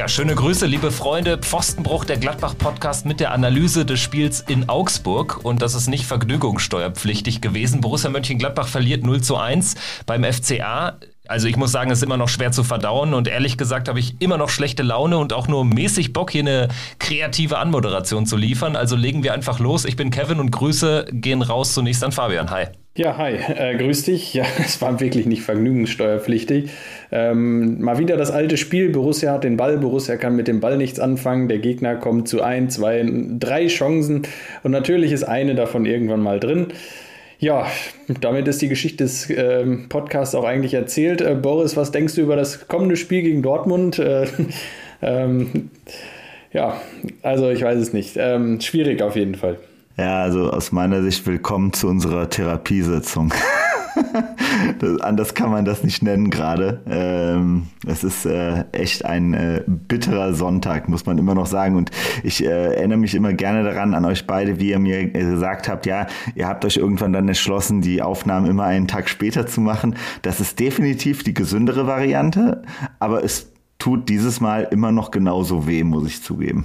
Ja, schöne Grüße, liebe Freunde. Pfostenbruch, der Gladbach-Podcast mit der Analyse des Spiels in Augsburg. Und das ist nicht vergnügungssteuerpflichtig gewesen. Borussia Mönchengladbach verliert 0 zu 1 beim FCA. Also ich muss sagen, es ist immer noch schwer zu verdauen und ehrlich gesagt habe ich immer noch schlechte Laune und auch nur mäßig Bock, hier eine kreative Anmoderation zu liefern. Also legen wir einfach los. Ich bin Kevin und Grüße gehen raus zunächst an Fabian. Hi. Ja, hi, äh, grüß dich. Ja, es war wirklich nicht vergnügungssteuerpflichtig. Ähm, mal wieder das alte Spiel. Borussia hat den Ball, Borussia kann mit dem Ball nichts anfangen. Der Gegner kommt zu ein, zwei, drei Chancen und natürlich ist eine davon irgendwann mal drin. Ja, damit ist die Geschichte des äh, Podcasts auch eigentlich erzählt. Äh, Boris, was denkst du über das kommende Spiel gegen Dortmund? Äh, ähm, ja, also ich weiß es nicht. Ähm, schwierig auf jeden Fall. Ja, also aus meiner Sicht willkommen zu unserer Therapiesitzung. das, anders kann man das nicht nennen gerade. Ähm, es ist äh, echt ein äh, bitterer Sonntag, muss man immer noch sagen. Und ich äh, erinnere mich immer gerne daran an euch beide, wie ihr mir gesagt habt, ja, ihr habt euch irgendwann dann entschlossen, die Aufnahmen immer einen Tag später zu machen. Das ist definitiv die gesündere Variante, aber es tut dieses Mal immer noch genauso weh, muss ich zugeben.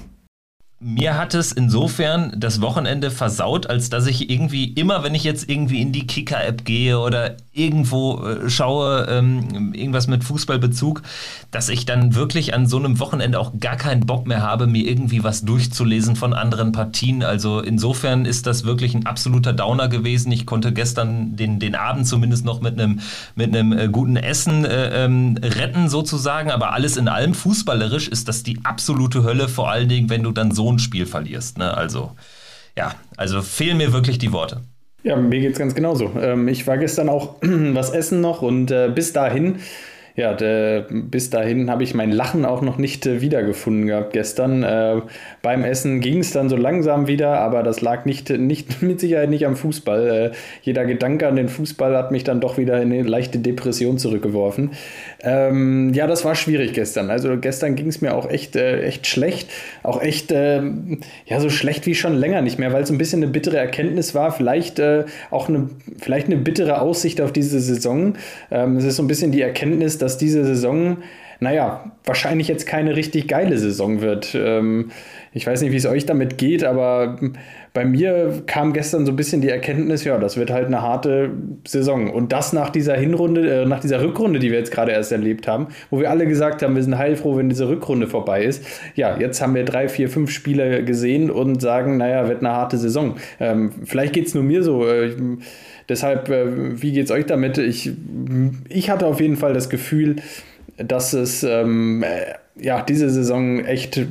Mir hat es insofern das Wochenende versaut, als dass ich irgendwie immer, wenn ich jetzt irgendwie in die Kicker-App gehe oder irgendwo äh, schaue, ähm, irgendwas mit Fußballbezug, dass ich dann wirklich an so einem Wochenende auch gar keinen Bock mehr habe, mir irgendwie was durchzulesen von anderen Partien. Also insofern ist das wirklich ein absoluter Downer gewesen. Ich konnte gestern den, den Abend zumindest noch mit einem mit äh, guten Essen äh, ähm, retten sozusagen, aber alles in allem fußballerisch ist das die absolute Hölle, vor allen Dingen, wenn du dann so Spiel verlierst. Ne? Also ja, also fehlen mir wirklich die Worte. Ja, mir geht es ganz genauso. Ähm, ich war gestern auch was essen noch und äh, bis dahin ja, de, bis dahin habe ich mein Lachen auch noch nicht äh, wiedergefunden gehabt gestern. Äh, beim Essen ging es dann so langsam wieder, aber das lag nicht, nicht mit Sicherheit nicht am Fußball. Äh, jeder Gedanke an den Fußball hat mich dann doch wieder in eine leichte Depression zurückgeworfen. Ähm, ja, das war schwierig gestern. Also gestern ging es mir auch echt, äh, echt schlecht. Auch echt, ähm, ja, so schlecht wie schon länger nicht mehr, weil es ein bisschen eine bittere Erkenntnis war. Vielleicht äh, auch eine, vielleicht eine bittere Aussicht auf diese Saison. Ähm, es ist so ein bisschen die Erkenntnis, dass dass diese Saison, naja, wahrscheinlich jetzt keine richtig geile Saison wird. Ähm, ich weiß nicht, wie es euch damit geht, aber bei mir kam gestern so ein bisschen die Erkenntnis, ja, das wird halt eine harte Saison. Und das nach dieser Hinrunde, äh, nach dieser Rückrunde, die wir jetzt gerade erst erlebt haben, wo wir alle gesagt haben, wir sind heilfroh, wenn diese Rückrunde vorbei ist. Ja, jetzt haben wir drei, vier, fünf Spiele gesehen und sagen, naja, wird eine harte Saison. Ähm, vielleicht geht es nur mir so. Äh, Deshalb, äh, wie geht es euch damit? Ich, ich hatte auf jeden Fall das Gefühl, dass es ähm, äh, ja, diese Saison echt,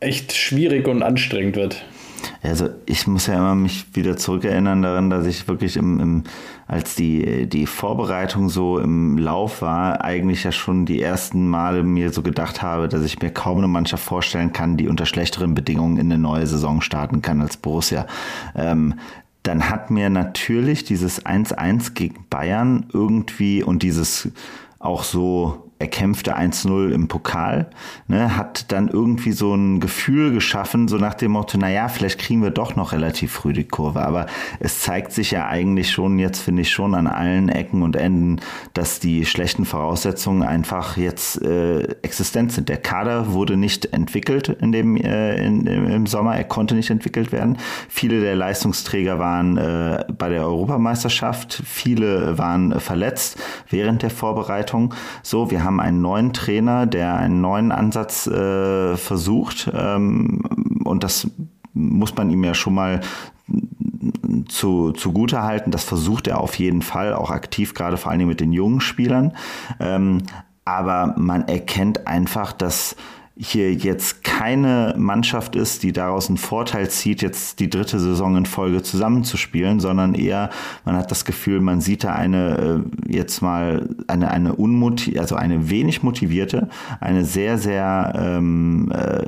echt schwierig und anstrengend wird. Also ich muss ja immer mich wieder zurückerinnern daran, dass ich wirklich im, im, als die, die Vorbereitung so im Lauf war, eigentlich ja schon die ersten Male mir so gedacht habe, dass ich mir kaum eine Mannschaft vorstellen kann, die unter schlechteren Bedingungen in eine neue Saison starten kann als Borussia. Ähm, dann hat mir natürlich dieses 1-1 gegen Bayern irgendwie und dieses auch so erkämpfte 1-0 im Pokal, ne, hat dann irgendwie so ein Gefühl geschaffen, so nach dem Motto, naja, vielleicht kriegen wir doch noch relativ früh die Kurve. Aber es zeigt sich ja eigentlich schon, jetzt finde ich schon an allen Ecken und Enden, dass die schlechten Voraussetzungen einfach jetzt äh, existent sind. Der Kader wurde nicht entwickelt in dem, äh, in, im Sommer, er konnte nicht entwickelt werden. Viele der Leistungsträger waren äh, bei der Europameisterschaft, viele waren verletzt während der Vorbereitung. So, wir haben einen neuen Trainer, der einen neuen Ansatz äh, versucht. Ähm, und das muss man ihm ja schon mal zu, zugute halten. Das versucht er auf jeden Fall, auch aktiv, gerade vor allen Dingen mit den jungen Spielern. Ähm, aber man erkennt einfach, dass hier jetzt keine Mannschaft ist, die daraus einen Vorteil zieht, jetzt die dritte Saison in Folge zusammenzuspielen, sondern eher, man hat das Gefühl, man sieht da eine, äh, jetzt mal eine, eine unmotiv also eine wenig motivierte, eine sehr, sehr, ähm, äh,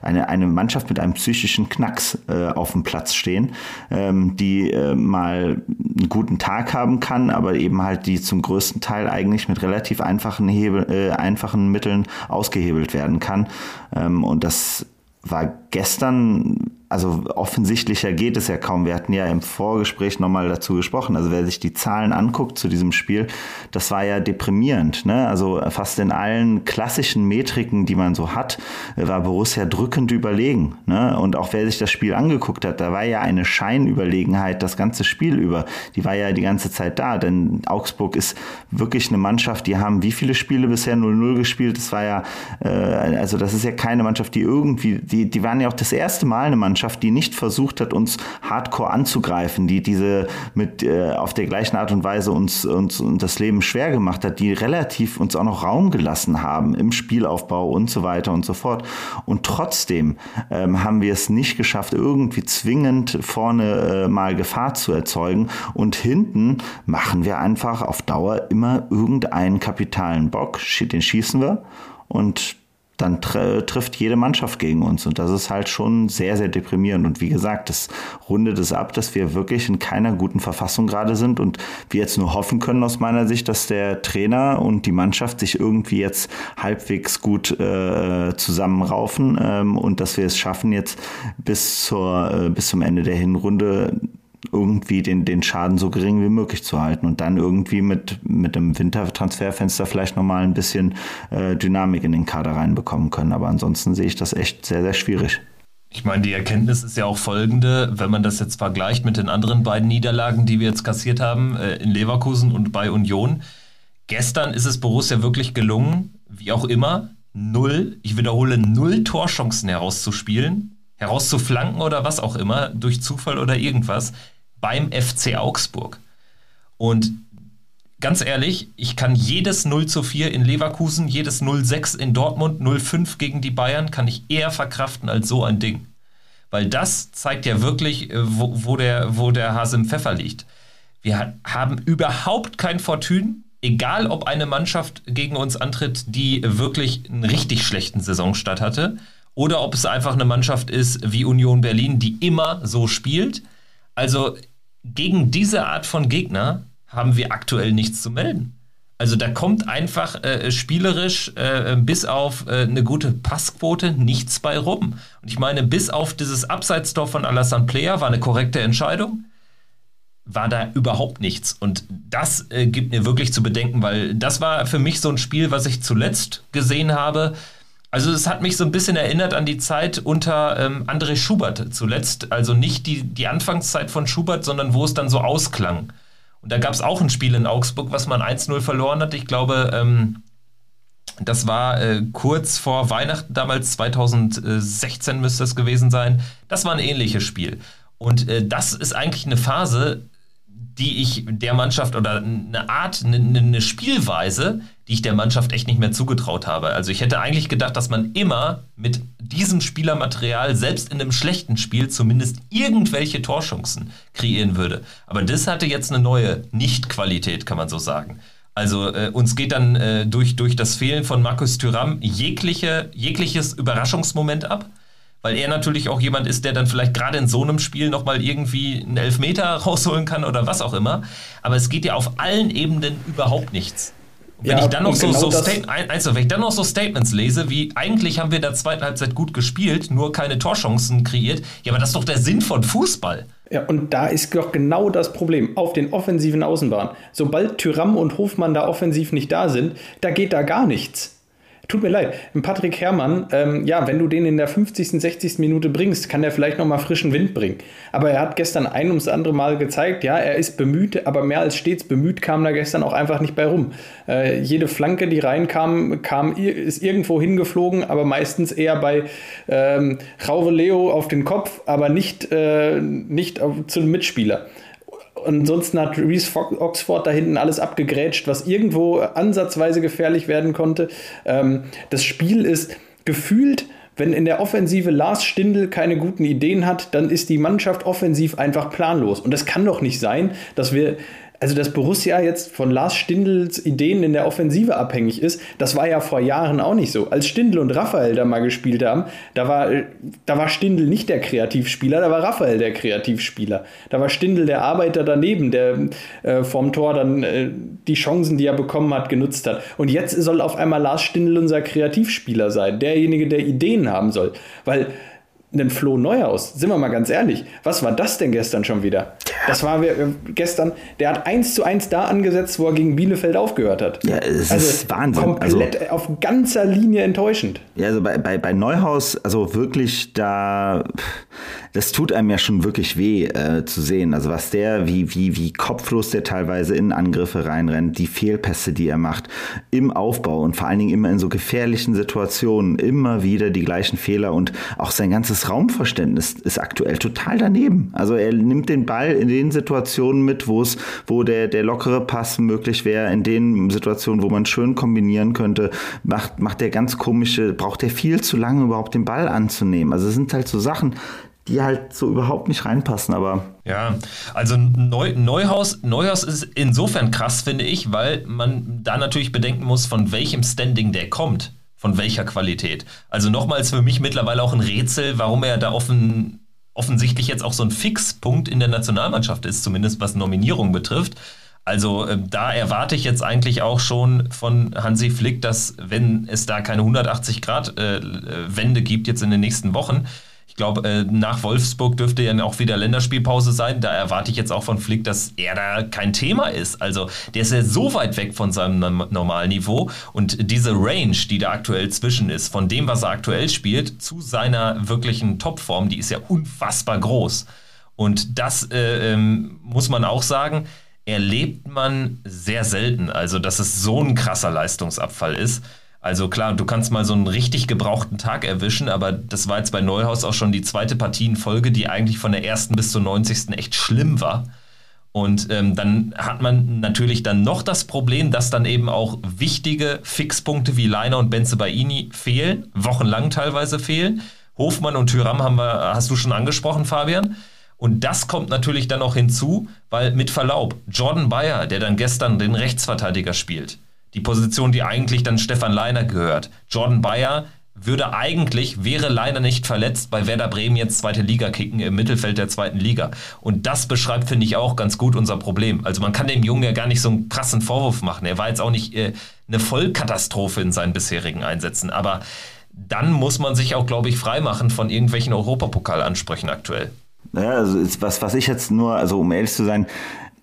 eine, eine Mannschaft mit einem psychischen Knacks äh, auf dem Platz stehen, ähm, die äh, mal einen guten Tag haben kann, aber eben halt die zum größten Teil eigentlich mit relativ einfachen, Hebel, äh, einfachen Mitteln ausgehebelt werden kann. Ähm, und das war gestern also offensichtlicher geht es ja kaum. Wir hatten ja im Vorgespräch nochmal dazu gesprochen. Also wer sich die Zahlen anguckt zu diesem Spiel, das war ja deprimierend. Ne? Also fast in allen klassischen Metriken, die man so hat, war Borussia drückend überlegen. Ne? Und auch wer sich das Spiel angeguckt hat, da war ja eine Scheinüberlegenheit das ganze Spiel über. Die war ja die ganze Zeit da. Denn Augsburg ist wirklich eine Mannschaft, die haben wie viele Spiele bisher 0-0 gespielt? Das war ja, äh, also das ist ja keine Mannschaft, die irgendwie, die, die waren ja auch das erste Mal eine Mannschaft, Mannschaft, die nicht versucht hat, uns hardcore anzugreifen, die diese mit äh, auf der gleichen Art und Weise uns, uns, uns das Leben schwer gemacht hat, die relativ uns auch noch Raum gelassen haben im Spielaufbau und so weiter und so fort. Und trotzdem ähm, haben wir es nicht geschafft, irgendwie zwingend vorne äh, mal Gefahr zu erzeugen. Und hinten machen wir einfach auf Dauer immer irgendeinen kapitalen Bock, den schießen wir. Und dann tr trifft jede Mannschaft gegen uns. Und das ist halt schon sehr, sehr deprimierend. Und wie gesagt, das rundet es ab, dass wir wirklich in keiner guten Verfassung gerade sind und wir jetzt nur hoffen können aus meiner Sicht, dass der Trainer und die Mannschaft sich irgendwie jetzt halbwegs gut äh, zusammenraufen ähm, und dass wir es schaffen, jetzt bis, zur, äh, bis zum Ende der Hinrunde irgendwie den, den Schaden so gering wie möglich zu halten und dann irgendwie mit, mit dem Wintertransferfenster vielleicht nochmal ein bisschen äh, Dynamik in den Kader reinbekommen können. Aber ansonsten sehe ich das echt sehr, sehr schwierig. Ich meine, die Erkenntnis ist ja auch folgende, wenn man das jetzt vergleicht mit den anderen beiden Niederlagen, die wir jetzt kassiert haben, äh, in Leverkusen und bei Union. Gestern ist es Borussia wirklich gelungen, wie auch immer, null, ich wiederhole, null Torchancen herauszuspielen, herauszuflanken oder was auch immer, durch Zufall oder irgendwas, beim FC Augsburg. Und ganz ehrlich, ich kann jedes 0 zu 4 in Leverkusen, jedes 0-6 in Dortmund, 0-5 gegen die Bayern, kann ich eher verkraften als so ein Ding. Weil das zeigt ja wirklich, äh, wo, wo, der, wo der Hase im Pfeffer liegt. Wir haben überhaupt kein Fortune, egal ob eine Mannschaft gegen uns antritt, die wirklich einen richtig schlechten Saisonstart hatte, oder ob es einfach eine Mannschaft ist wie Union Berlin, die immer so spielt. Also gegen diese Art von Gegner haben wir aktuell nichts zu melden. Also da kommt einfach äh, spielerisch äh, bis auf äh, eine gute Passquote nichts bei rum. Und ich meine, bis auf dieses Abseitstor von Alassane Player war eine korrekte Entscheidung, war da überhaupt nichts. Und das äh, gibt mir wirklich zu bedenken, weil das war für mich so ein Spiel, was ich zuletzt gesehen habe, also es hat mich so ein bisschen erinnert an die Zeit unter ähm, André Schubert zuletzt. Also nicht die, die Anfangszeit von Schubert, sondern wo es dann so ausklang. Und da gab es auch ein Spiel in Augsburg, was man 1-0 verloren hat. Ich glaube, ähm, das war äh, kurz vor Weihnachten damals, 2016 müsste es gewesen sein. Das war ein ähnliches Spiel. Und äh, das ist eigentlich eine Phase, die ich der Mannschaft oder eine Art, eine, eine, Spielweise, die ich der Mannschaft echt nicht mehr zugetraut habe. Also ich hätte eigentlich gedacht, dass man immer mit diesem Spielermaterial, selbst in einem schlechten Spiel, zumindest irgendwelche Torchancen kreieren würde. Aber das hatte jetzt eine neue Nicht-Qualität, kann man so sagen. Also äh, uns geht dann äh, durch, durch das Fehlen von Markus Thüram jegliche, jegliches Überraschungsmoment ab weil er natürlich auch jemand ist, der dann vielleicht gerade in so einem Spiel nochmal irgendwie einen Elfmeter rausholen kann oder was auch immer. Aber es geht ja auf allen Ebenen überhaupt nichts. Wenn ja, ich dann noch so, genau so also, wenn ich dann noch so Statements lese, wie eigentlich haben wir in der zweiten Halbzeit gut gespielt, nur keine Torchancen kreiert, ja, aber das ist doch der Sinn von Fußball. Ja, und da ist doch genau das Problem auf den offensiven Außenbahnen. Sobald Tyram und Hofmann da offensiv nicht da sind, da geht da gar nichts. Tut mir leid, Patrick Herrmann, ähm, ja, wenn du den in der 50., 60. Minute bringst, kann der vielleicht nochmal frischen Wind bringen. Aber er hat gestern ein ums andere Mal gezeigt, ja, er ist bemüht, aber mehr als stets bemüht kam da gestern auch einfach nicht bei rum. Äh, jede Flanke, die reinkam, kam, ist irgendwo hingeflogen, aber meistens eher bei ähm, Rauve Leo auf den Kopf, aber nicht, äh, nicht auf, zu einem Mitspieler ansonsten hat Reese Oxford da hinten alles abgegrätscht, was irgendwo ansatzweise gefährlich werden konnte. Ähm, das Spiel ist gefühlt wenn in der Offensive Lars Stindl keine guten Ideen hat, dann ist die Mannschaft offensiv einfach planlos. Und das kann doch nicht sein, dass wir also dass Borussia jetzt von Lars Stindls Ideen in der Offensive abhängig ist, das war ja vor Jahren auch nicht so. Als Stindl und Raphael da mal gespielt haben, da war, da war Stindl nicht der Kreativspieler, da war Raphael der Kreativspieler. Da war Stindl der Arbeiter daneben, der äh, vom Tor dann äh, die Chancen, die er bekommen hat, genutzt hat. Und jetzt soll auf einmal Lars Stindl unser Kreativspieler sein, derjenige, der Ideen haben soll. Weil einen Flo Neuhaus, sind wir mal ganz ehrlich, was war das denn gestern schon wieder? Das war äh, gestern, der hat eins zu eins da angesetzt, wo er gegen Bielefeld aufgehört hat. Ja, es also ist Wahnsinn. Komplett also, auf ganzer Linie enttäuschend. Ja, also bei, bei, bei Neuhaus, also wirklich da, das tut einem ja schon wirklich weh äh, zu sehen. Also was der, wie, wie, wie kopflos der teilweise in Angriffe reinrennt, die Fehlpässe, die er macht, im Aufbau und vor allen Dingen immer in so gefährlichen Situationen, immer wieder die gleichen Fehler und auch sein ganzes Raumverständnis ist aktuell total daneben. Also er nimmt den Ball in den Situationen mit, wo es, wo der, der lockere Pass möglich wäre, in den Situationen, wo man schön kombinieren könnte, macht, macht der ganz komische, braucht er viel zu lange überhaupt den Ball anzunehmen. Also es sind halt so Sachen, die halt so überhaupt nicht reinpassen, aber. Ja, also Neu, Neuhaus, Neuhaus ist insofern krass, finde ich, weil man da natürlich bedenken muss, von welchem Standing der kommt, von welcher Qualität. Also nochmals für mich mittlerweile auch ein Rätsel, warum er da offen, offensichtlich jetzt auch so ein Fixpunkt in der Nationalmannschaft ist, zumindest was Nominierung betrifft. Also äh, da erwarte ich jetzt eigentlich auch schon von Hansi Flick, dass wenn es da keine 180 Grad äh, Wende gibt jetzt in den nächsten Wochen, glaube, äh, nach Wolfsburg dürfte ja auch wieder Länderspielpause sein. Da erwarte ich jetzt auch von Flick, dass er da kein Thema ist. Also der ist ja so weit weg von seinem normalen Niveau und diese Range, die da aktuell zwischen ist, von dem, was er aktuell spielt, zu seiner wirklichen Topform, die ist ja unfassbar groß. Und das äh, ähm, muss man auch sagen, erlebt man sehr selten. Also, dass es so ein krasser Leistungsabfall ist. Also klar, du kannst mal so einen richtig gebrauchten Tag erwischen, aber das war jetzt bei Neuhaus auch schon die zweite Partie in Folge, die eigentlich von der ersten bis zur 90. echt schlimm war. Und ähm, dann hat man natürlich dann noch das Problem, dass dann eben auch wichtige Fixpunkte wie Leiner und Benze Baini fehlen, wochenlang teilweise fehlen. Hofmann und Tyram haben wir, hast du schon angesprochen, Fabian. Und das kommt natürlich dann noch hinzu, weil mit Verlaub, Jordan Bayer, der dann gestern den Rechtsverteidiger spielt, die Position, die eigentlich dann Stefan Leiner gehört. Jordan Bayer würde eigentlich, wäre Leiner nicht verletzt, bei Werder Bremen jetzt zweite Liga kicken im Mittelfeld der zweiten Liga. Und das beschreibt, finde ich, auch ganz gut unser Problem. Also man kann dem Jungen ja gar nicht so einen krassen Vorwurf machen. Er war jetzt auch nicht äh, eine Vollkatastrophe in seinen bisherigen Einsätzen. Aber dann muss man sich auch, glaube ich, freimachen von irgendwelchen Europapokalansprüchen aktuell. Ja, also was, was ich jetzt nur, also um ehrlich zu sein,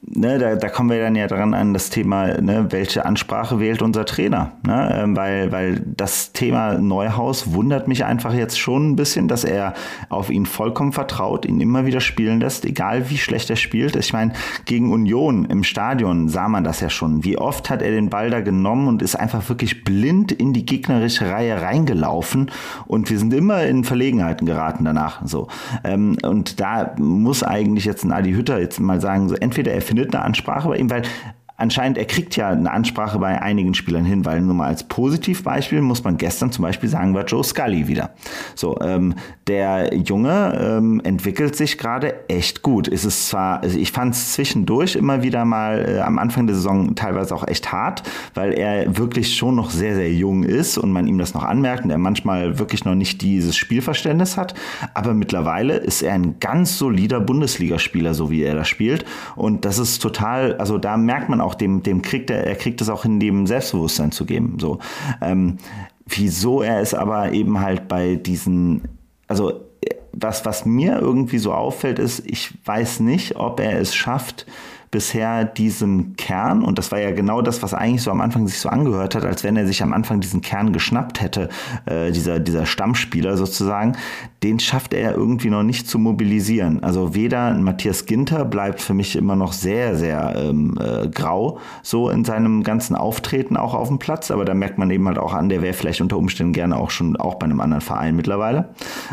ne, da, da kommen wir dann ja dran an das Thema, ne, welche Ansprache wählt unser Trainer. Ne? Ähm, weil, weil das Thema Neuhaus wundert mich einfach jetzt schon ein bisschen, dass er auf ihn vollkommen vertraut, ihn immer wieder spielen lässt, egal wie schlecht er spielt. Ich meine, gegen Union im Stadion sah man das ja schon. Wie oft hat er den Ball da genommen und ist einfach wirklich blind in die gegnerische Reihe reingelaufen und wir sind immer in Verlegenheiten geraten danach. So. Ähm, und da muss eigentlich jetzt ein Adi Hütter jetzt mal sagen, so entweder er findet findet eine Ansprache bei ihm, weil anscheinend, er kriegt ja eine Ansprache bei einigen Spielern hin, weil nur mal als Positivbeispiel muss man gestern zum Beispiel sagen, war Joe Scully wieder. So, ähm, der Junge ähm, entwickelt sich gerade echt gut. Es ist zwar, also ich fand es zwischendurch immer wieder mal äh, am Anfang der Saison teilweise auch echt hart, weil er wirklich schon noch sehr, sehr jung ist und man ihm das noch anmerkt und er manchmal wirklich noch nicht dieses Spielverständnis hat. Aber mittlerweile ist er ein ganz solider Bundesligaspieler, so wie er das spielt. Und das ist total, also da merkt man auch, auch dem, dem kriegt er, er kriegt es auch in dem Selbstbewusstsein zu geben. So. Ähm, wieso er es aber eben halt bei diesen, also was, was mir irgendwie so auffällt, ist, ich weiß nicht, ob er es schafft, bisher diesem Kern, und das war ja genau das, was eigentlich so am Anfang sich so angehört hat, als wenn er sich am Anfang diesen Kern geschnappt hätte, äh, dieser, dieser Stammspieler sozusagen, den schafft er irgendwie noch nicht zu mobilisieren. Also weder Matthias Ginter bleibt für mich immer noch sehr, sehr ähm, äh, grau, so in seinem ganzen Auftreten auch auf dem Platz, aber da merkt man eben halt auch an, der wäre vielleicht unter Umständen gerne auch schon auch bei einem anderen Verein mittlerweile.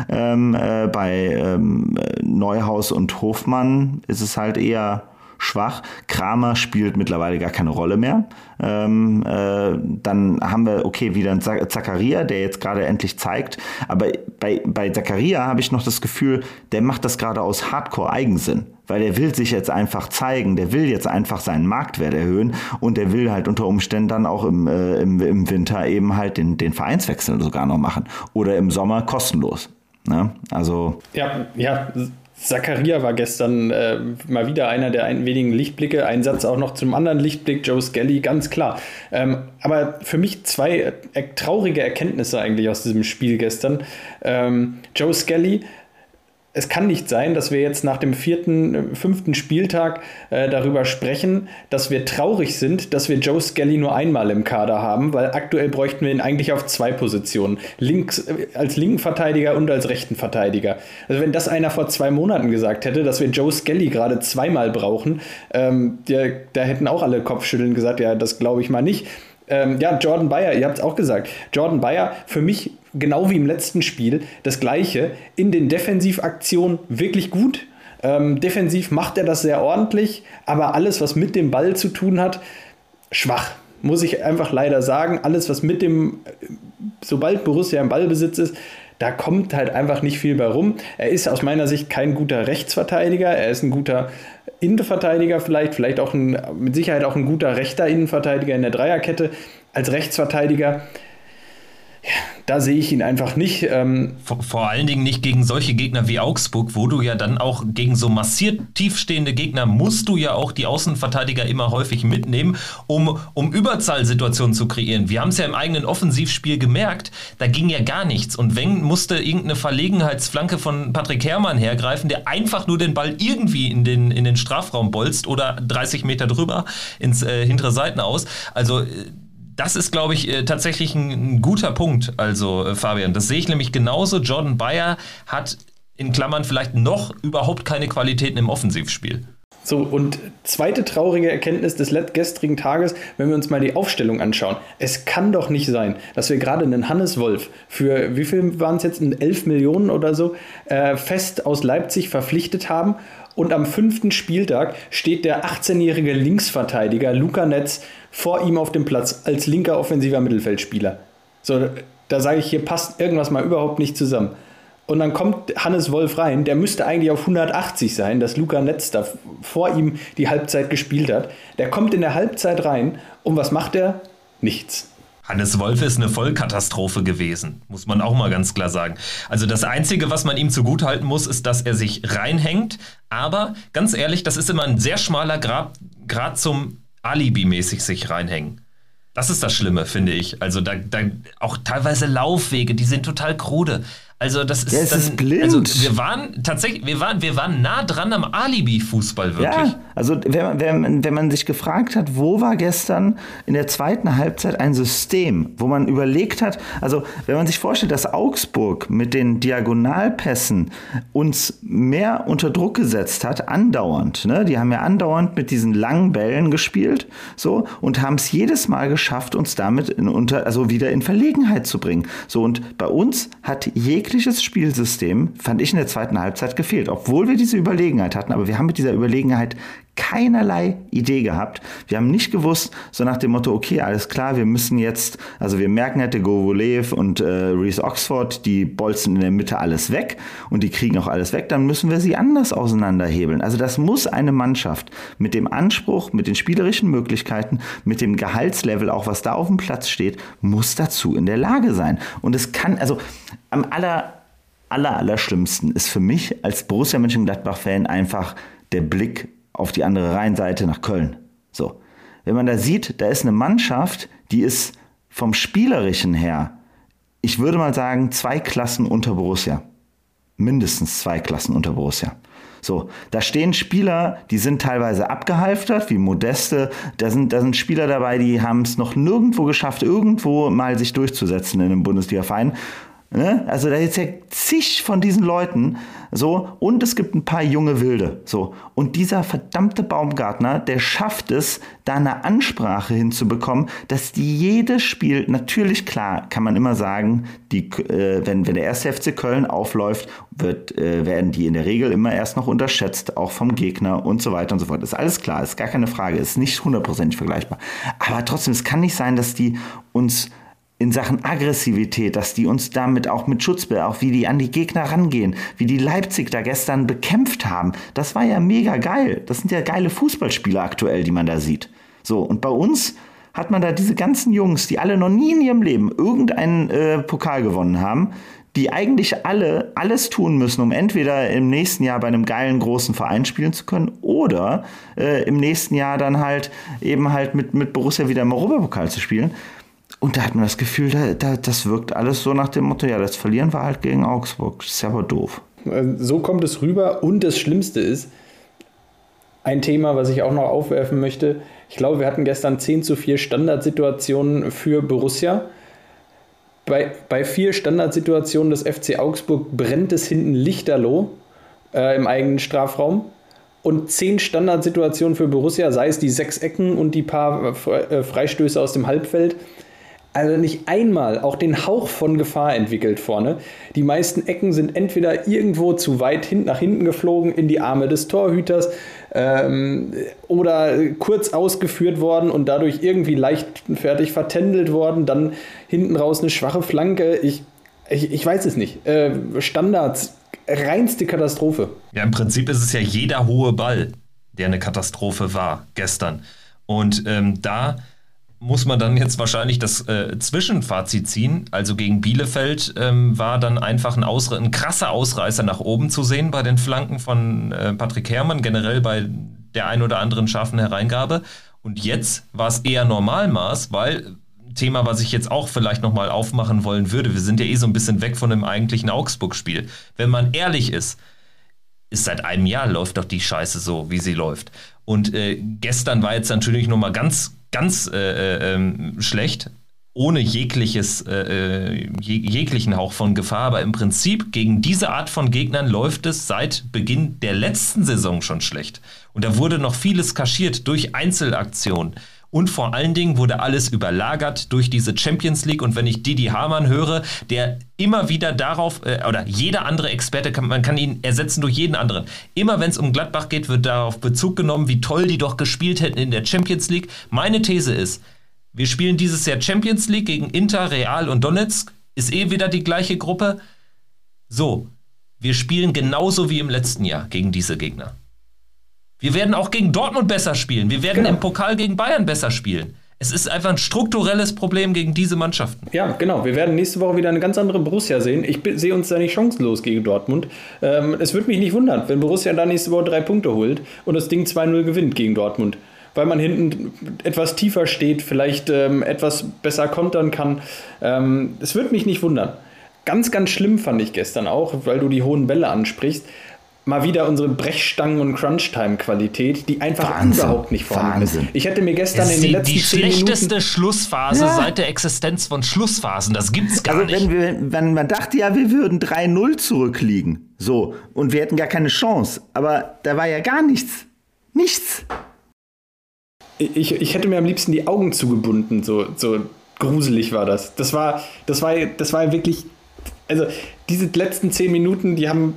Ähm, äh, bei ähm, Neuhaus und Hofmann ist es halt eher schwach. Kramer spielt mittlerweile gar keine Rolle mehr. Ähm, äh, dann haben wir, okay, wieder Zakaria, der jetzt gerade endlich zeigt. Aber bei, bei Zakaria habe ich noch das Gefühl, der macht das gerade aus Hardcore-Eigensinn weil der will sich jetzt einfach zeigen, der will jetzt einfach seinen Marktwert erhöhen und der will halt unter Umständen dann auch im, äh, im, im Winter eben halt den, den Vereinswechsel sogar noch machen oder im Sommer kostenlos. Ne? Also ja, ja, Zakaria war gestern äh, mal wieder einer der ein, wenigen Lichtblicke. Ein Satz auch noch zum anderen Lichtblick, Joe Skelly, ganz klar. Ähm, aber für mich zwei äh, traurige Erkenntnisse eigentlich aus diesem Spiel gestern. Ähm, Joe Skelly es kann nicht sein, dass wir jetzt nach dem vierten, fünften Spieltag äh, darüber sprechen, dass wir traurig sind, dass wir Joe Skelly nur einmal im Kader haben, weil aktuell bräuchten wir ihn eigentlich auf zwei Positionen. Links, äh, als linken Verteidiger und als rechten Verteidiger. Also wenn das einer vor zwei Monaten gesagt hätte, dass wir Joe Skelly gerade zweimal brauchen, ähm, da hätten auch alle Kopfschütteln gesagt, ja, das glaube ich mal nicht. Ähm, ja, Jordan Bayer, ihr habt es auch gesagt. Jordan Bayer, für mich genau wie im letzten Spiel das gleiche. In den Defensivaktionen wirklich gut. Ähm, defensiv macht er das sehr ordentlich, aber alles, was mit dem Ball zu tun hat, schwach. Muss ich einfach leider sagen. Alles, was mit dem, sobald Borussia im Ballbesitz ist, da kommt halt einfach nicht viel bei rum. Er ist aus meiner Sicht kein guter Rechtsverteidiger, er ist ein guter Innenverteidiger vielleicht, vielleicht auch ein, mit Sicherheit auch ein guter rechter Innenverteidiger in der Dreierkette. Als Rechtsverteidiger da sehe ich ihn einfach nicht. Ähm vor, vor, allen Dingen nicht gegen solche Gegner wie Augsburg, wo du ja dann auch gegen so massiert tiefstehende Gegner musst du ja auch die Außenverteidiger immer häufig mitnehmen, um, um Überzahlsituationen zu kreieren. Wir haben es ja im eigenen Offensivspiel gemerkt, da ging ja gar nichts. Und Weng musste irgendeine Verlegenheitsflanke von Patrick Herrmann hergreifen, der einfach nur den Ball irgendwie in den, in den Strafraum bolzt oder 30 Meter drüber ins äh, hintere Seiten aus. Also äh, das ist, glaube ich, äh, tatsächlich ein, ein, guter Punkt, also äh, Fabian. Das sehe ich nämlich genauso. Jordan Bayer hat in Klammern vielleicht noch überhaupt keine Qualitäten im Offensivspiel. So, und zweite traurige Erkenntnis des gestrigen Tages, wenn wir uns mal die Aufstellung anschauen. Es kann doch nicht sein, dass wir gerade einen Hannes Wolf für, wie viel waren es jetzt, 11 Millionen oder so, äh, fest aus Leipzig verpflichtet haben. Und am fünften Spieltag steht der 18-jährige Linksverteidiger Luca Netz vor ihm auf dem Platz als linker offensiver Mittelfeldspieler. So, da sage ich, hier passt irgendwas mal überhaupt nicht zusammen. Und dann kommt Hannes Wolf rein, der müsste eigentlich auf 180 sein, dass Luca Netz da vor ihm die Halbzeit gespielt hat. Der kommt in der Halbzeit rein und was macht er? Nichts. Hannes Wolf ist eine Vollkatastrophe gewesen, muss man auch mal ganz klar sagen. Also das Einzige, was man ihm zugutehalten muss, ist, dass er sich reinhängt. Aber ganz ehrlich, das ist immer ein sehr schmaler Grad, Grad zum Alibi-mäßig sich reinhängen. Das ist das Schlimme, finde ich. Also da, da auch teilweise Laufwege, die sind total krude. Also das ist, ja, dann, ist blind. Also wir waren tatsächlich, wir waren, wir waren nah dran am Alibi-Fußball wirklich. Ja, also wenn, wenn, wenn man sich gefragt hat, wo war gestern in der zweiten Halbzeit ein System, wo man überlegt hat, also wenn man sich vorstellt, dass Augsburg mit den Diagonalpässen uns mehr unter Druck gesetzt hat, andauernd, ne? Die haben ja andauernd mit diesen langen Bällen gespielt, so und haben es jedes Mal geschafft, uns damit in unter, also wieder in Verlegenheit zu bringen. So und bei uns hat jegliche jegliches Spielsystem, fand ich in der zweiten Halbzeit gefehlt. Obwohl wir diese Überlegenheit hatten, aber wir haben mit dieser Überlegenheit keinerlei Idee gehabt. Wir haben nicht gewusst, so nach dem Motto, okay, alles klar, wir müssen jetzt, also wir merken halt, der Govolev und äh, Reese Oxford, die bolzen in der Mitte alles weg und die kriegen auch alles weg, dann müssen wir sie anders auseinanderhebeln. Also das muss eine Mannschaft mit dem Anspruch, mit den spielerischen Möglichkeiten, mit dem Gehaltslevel, auch was da auf dem Platz steht, muss dazu in der Lage sein. Und es kann, also am aller, aller, aller schlimmsten ist für mich als Borussia Mönchengladbach-Fan einfach der Blick auf die andere Rheinseite nach Köln. So. Wenn man da sieht, da ist eine Mannschaft, die ist vom Spielerischen her, ich würde mal sagen, zwei Klassen unter Borussia. Mindestens zwei Klassen unter Borussia. So, da stehen Spieler, die sind teilweise abgehalftert, wie Modeste. Da sind, da sind Spieler dabei, die haben es noch nirgendwo geschafft, irgendwo mal sich durchzusetzen in einem Bundesliga-Verein. Ne? Also da ist ja zig von diesen Leuten so und es gibt ein paar junge Wilde so und dieser verdammte Baumgartner, der schafft es, da eine Ansprache hinzubekommen, dass die jedes Spiel natürlich klar kann man immer sagen, die äh, wenn wenn der erste FC Köln aufläuft, wird äh, werden die in der Regel immer erst noch unterschätzt, auch vom Gegner und so weiter und so fort. Ist alles klar, ist gar keine Frage, ist nicht hundertprozentig vergleichbar. Aber trotzdem, es kann nicht sein, dass die uns in Sachen Aggressivität, dass die uns damit auch mit Schutzbild, auch wie die an die Gegner rangehen, wie die Leipzig da gestern bekämpft haben. Das war ja mega geil. Das sind ja geile Fußballspieler aktuell, die man da sieht. So, und bei uns hat man da diese ganzen Jungs, die alle noch nie in ihrem Leben irgendeinen äh, Pokal gewonnen haben, die eigentlich alle alles tun müssen, um entweder im nächsten Jahr bei einem geilen großen Verein spielen zu können oder äh, im nächsten Jahr dann halt eben halt mit, mit Borussia wieder im Europapokal zu spielen. Und da hat man das Gefühl, da, da, das wirkt alles so nach dem Motto, ja, das verlieren wir halt gegen Augsburg. Das ist ja aber doof. Äh, so kommt es rüber. Und das Schlimmste ist, ein Thema, was ich auch noch aufwerfen möchte. Ich glaube, wir hatten gestern 10 zu 4 Standardsituationen für Borussia. Bei, bei vier Standardsituationen des FC Augsburg brennt es hinten lichterloh äh, im eigenen Strafraum. Und zehn Standardsituationen für Borussia, sei es die sechs Ecken und die paar äh, Freistöße aus dem Halbfeld, also nicht einmal auch den Hauch von Gefahr entwickelt vorne. Die meisten Ecken sind entweder irgendwo zu weit hin, nach hinten geflogen in die Arme des Torhüters ähm, oder kurz ausgeführt worden und dadurch irgendwie leichtfertig vertändelt worden. Dann hinten raus eine schwache Flanke. Ich, ich, ich weiß es nicht. Äh, Standards, reinste Katastrophe. Ja, im Prinzip ist es ja jeder hohe Ball, der eine Katastrophe war gestern. Und ähm, da muss man dann jetzt wahrscheinlich das äh, Zwischenfazit ziehen. Also gegen Bielefeld ähm, war dann einfach ein, Ausre ein krasser Ausreißer nach oben zu sehen bei den Flanken von äh, Patrick Herrmann, generell bei der ein oder anderen scharfen Hereingabe. Und jetzt war es eher Normalmaß, weil Thema, was ich jetzt auch vielleicht nochmal aufmachen wollen würde, wir sind ja eh so ein bisschen weg von dem eigentlichen Augsburg-Spiel. Wenn man ehrlich ist, ist seit einem Jahr läuft doch die Scheiße so, wie sie läuft. Und äh, gestern war jetzt natürlich nochmal ganz ganz äh, äh, ähm, schlecht, ohne jegliches, äh, äh jeglichen Hauch von Gefahr. Aber im Prinzip gegen diese Art von Gegnern läuft es seit Beginn der letzten Saison schon schlecht. Und da wurde noch vieles kaschiert durch Einzelaktionen. Und vor allen Dingen wurde alles überlagert durch diese Champions League. Und wenn ich Didi Hamann höre, der immer wieder darauf, äh, oder jeder andere Experte, kann, man kann ihn ersetzen durch jeden anderen. Immer wenn es um Gladbach geht, wird darauf Bezug genommen, wie toll die doch gespielt hätten in der Champions League. Meine These ist, wir spielen dieses Jahr Champions League gegen Inter, Real und Donetsk. Ist eh wieder die gleiche Gruppe. So, wir spielen genauso wie im letzten Jahr gegen diese Gegner. Wir werden auch gegen Dortmund besser spielen. Wir werden genau. im Pokal gegen Bayern besser spielen. Es ist einfach ein strukturelles Problem gegen diese Mannschaften. Ja, genau. Wir werden nächste Woche wieder eine ganz andere Borussia sehen. Ich sehe uns da nicht chancenlos gegen Dortmund. Ähm, es würde mich nicht wundern, wenn Borussia da nächste Woche drei Punkte holt und das Ding 2-0 gewinnt gegen Dortmund. Weil man hinten etwas tiefer steht, vielleicht ähm, etwas besser kontern kann. Ähm, es würde mich nicht wundern. Ganz, ganz schlimm fand ich gestern auch, weil du die hohen Bälle ansprichst mal wieder unsere Brechstangen- und Crunchtime-Qualität, die einfach Wahnsinn. überhaupt nicht vorhanden ist. Ich hätte mir gestern in den letzten die schlechteste Minuten Schlussphase ja. seit der Existenz von Schlussphasen. Das gibt's gar also nicht. Wenn, wir, wenn man dachte ja, wir würden 3-0 zurückliegen, so und wir hätten gar keine Chance, aber da war ja gar nichts, nichts. Ich, ich hätte mir am liebsten die Augen zugebunden, so, so gruselig war das. Das war, das war, das war wirklich, also diese letzten zehn Minuten, die haben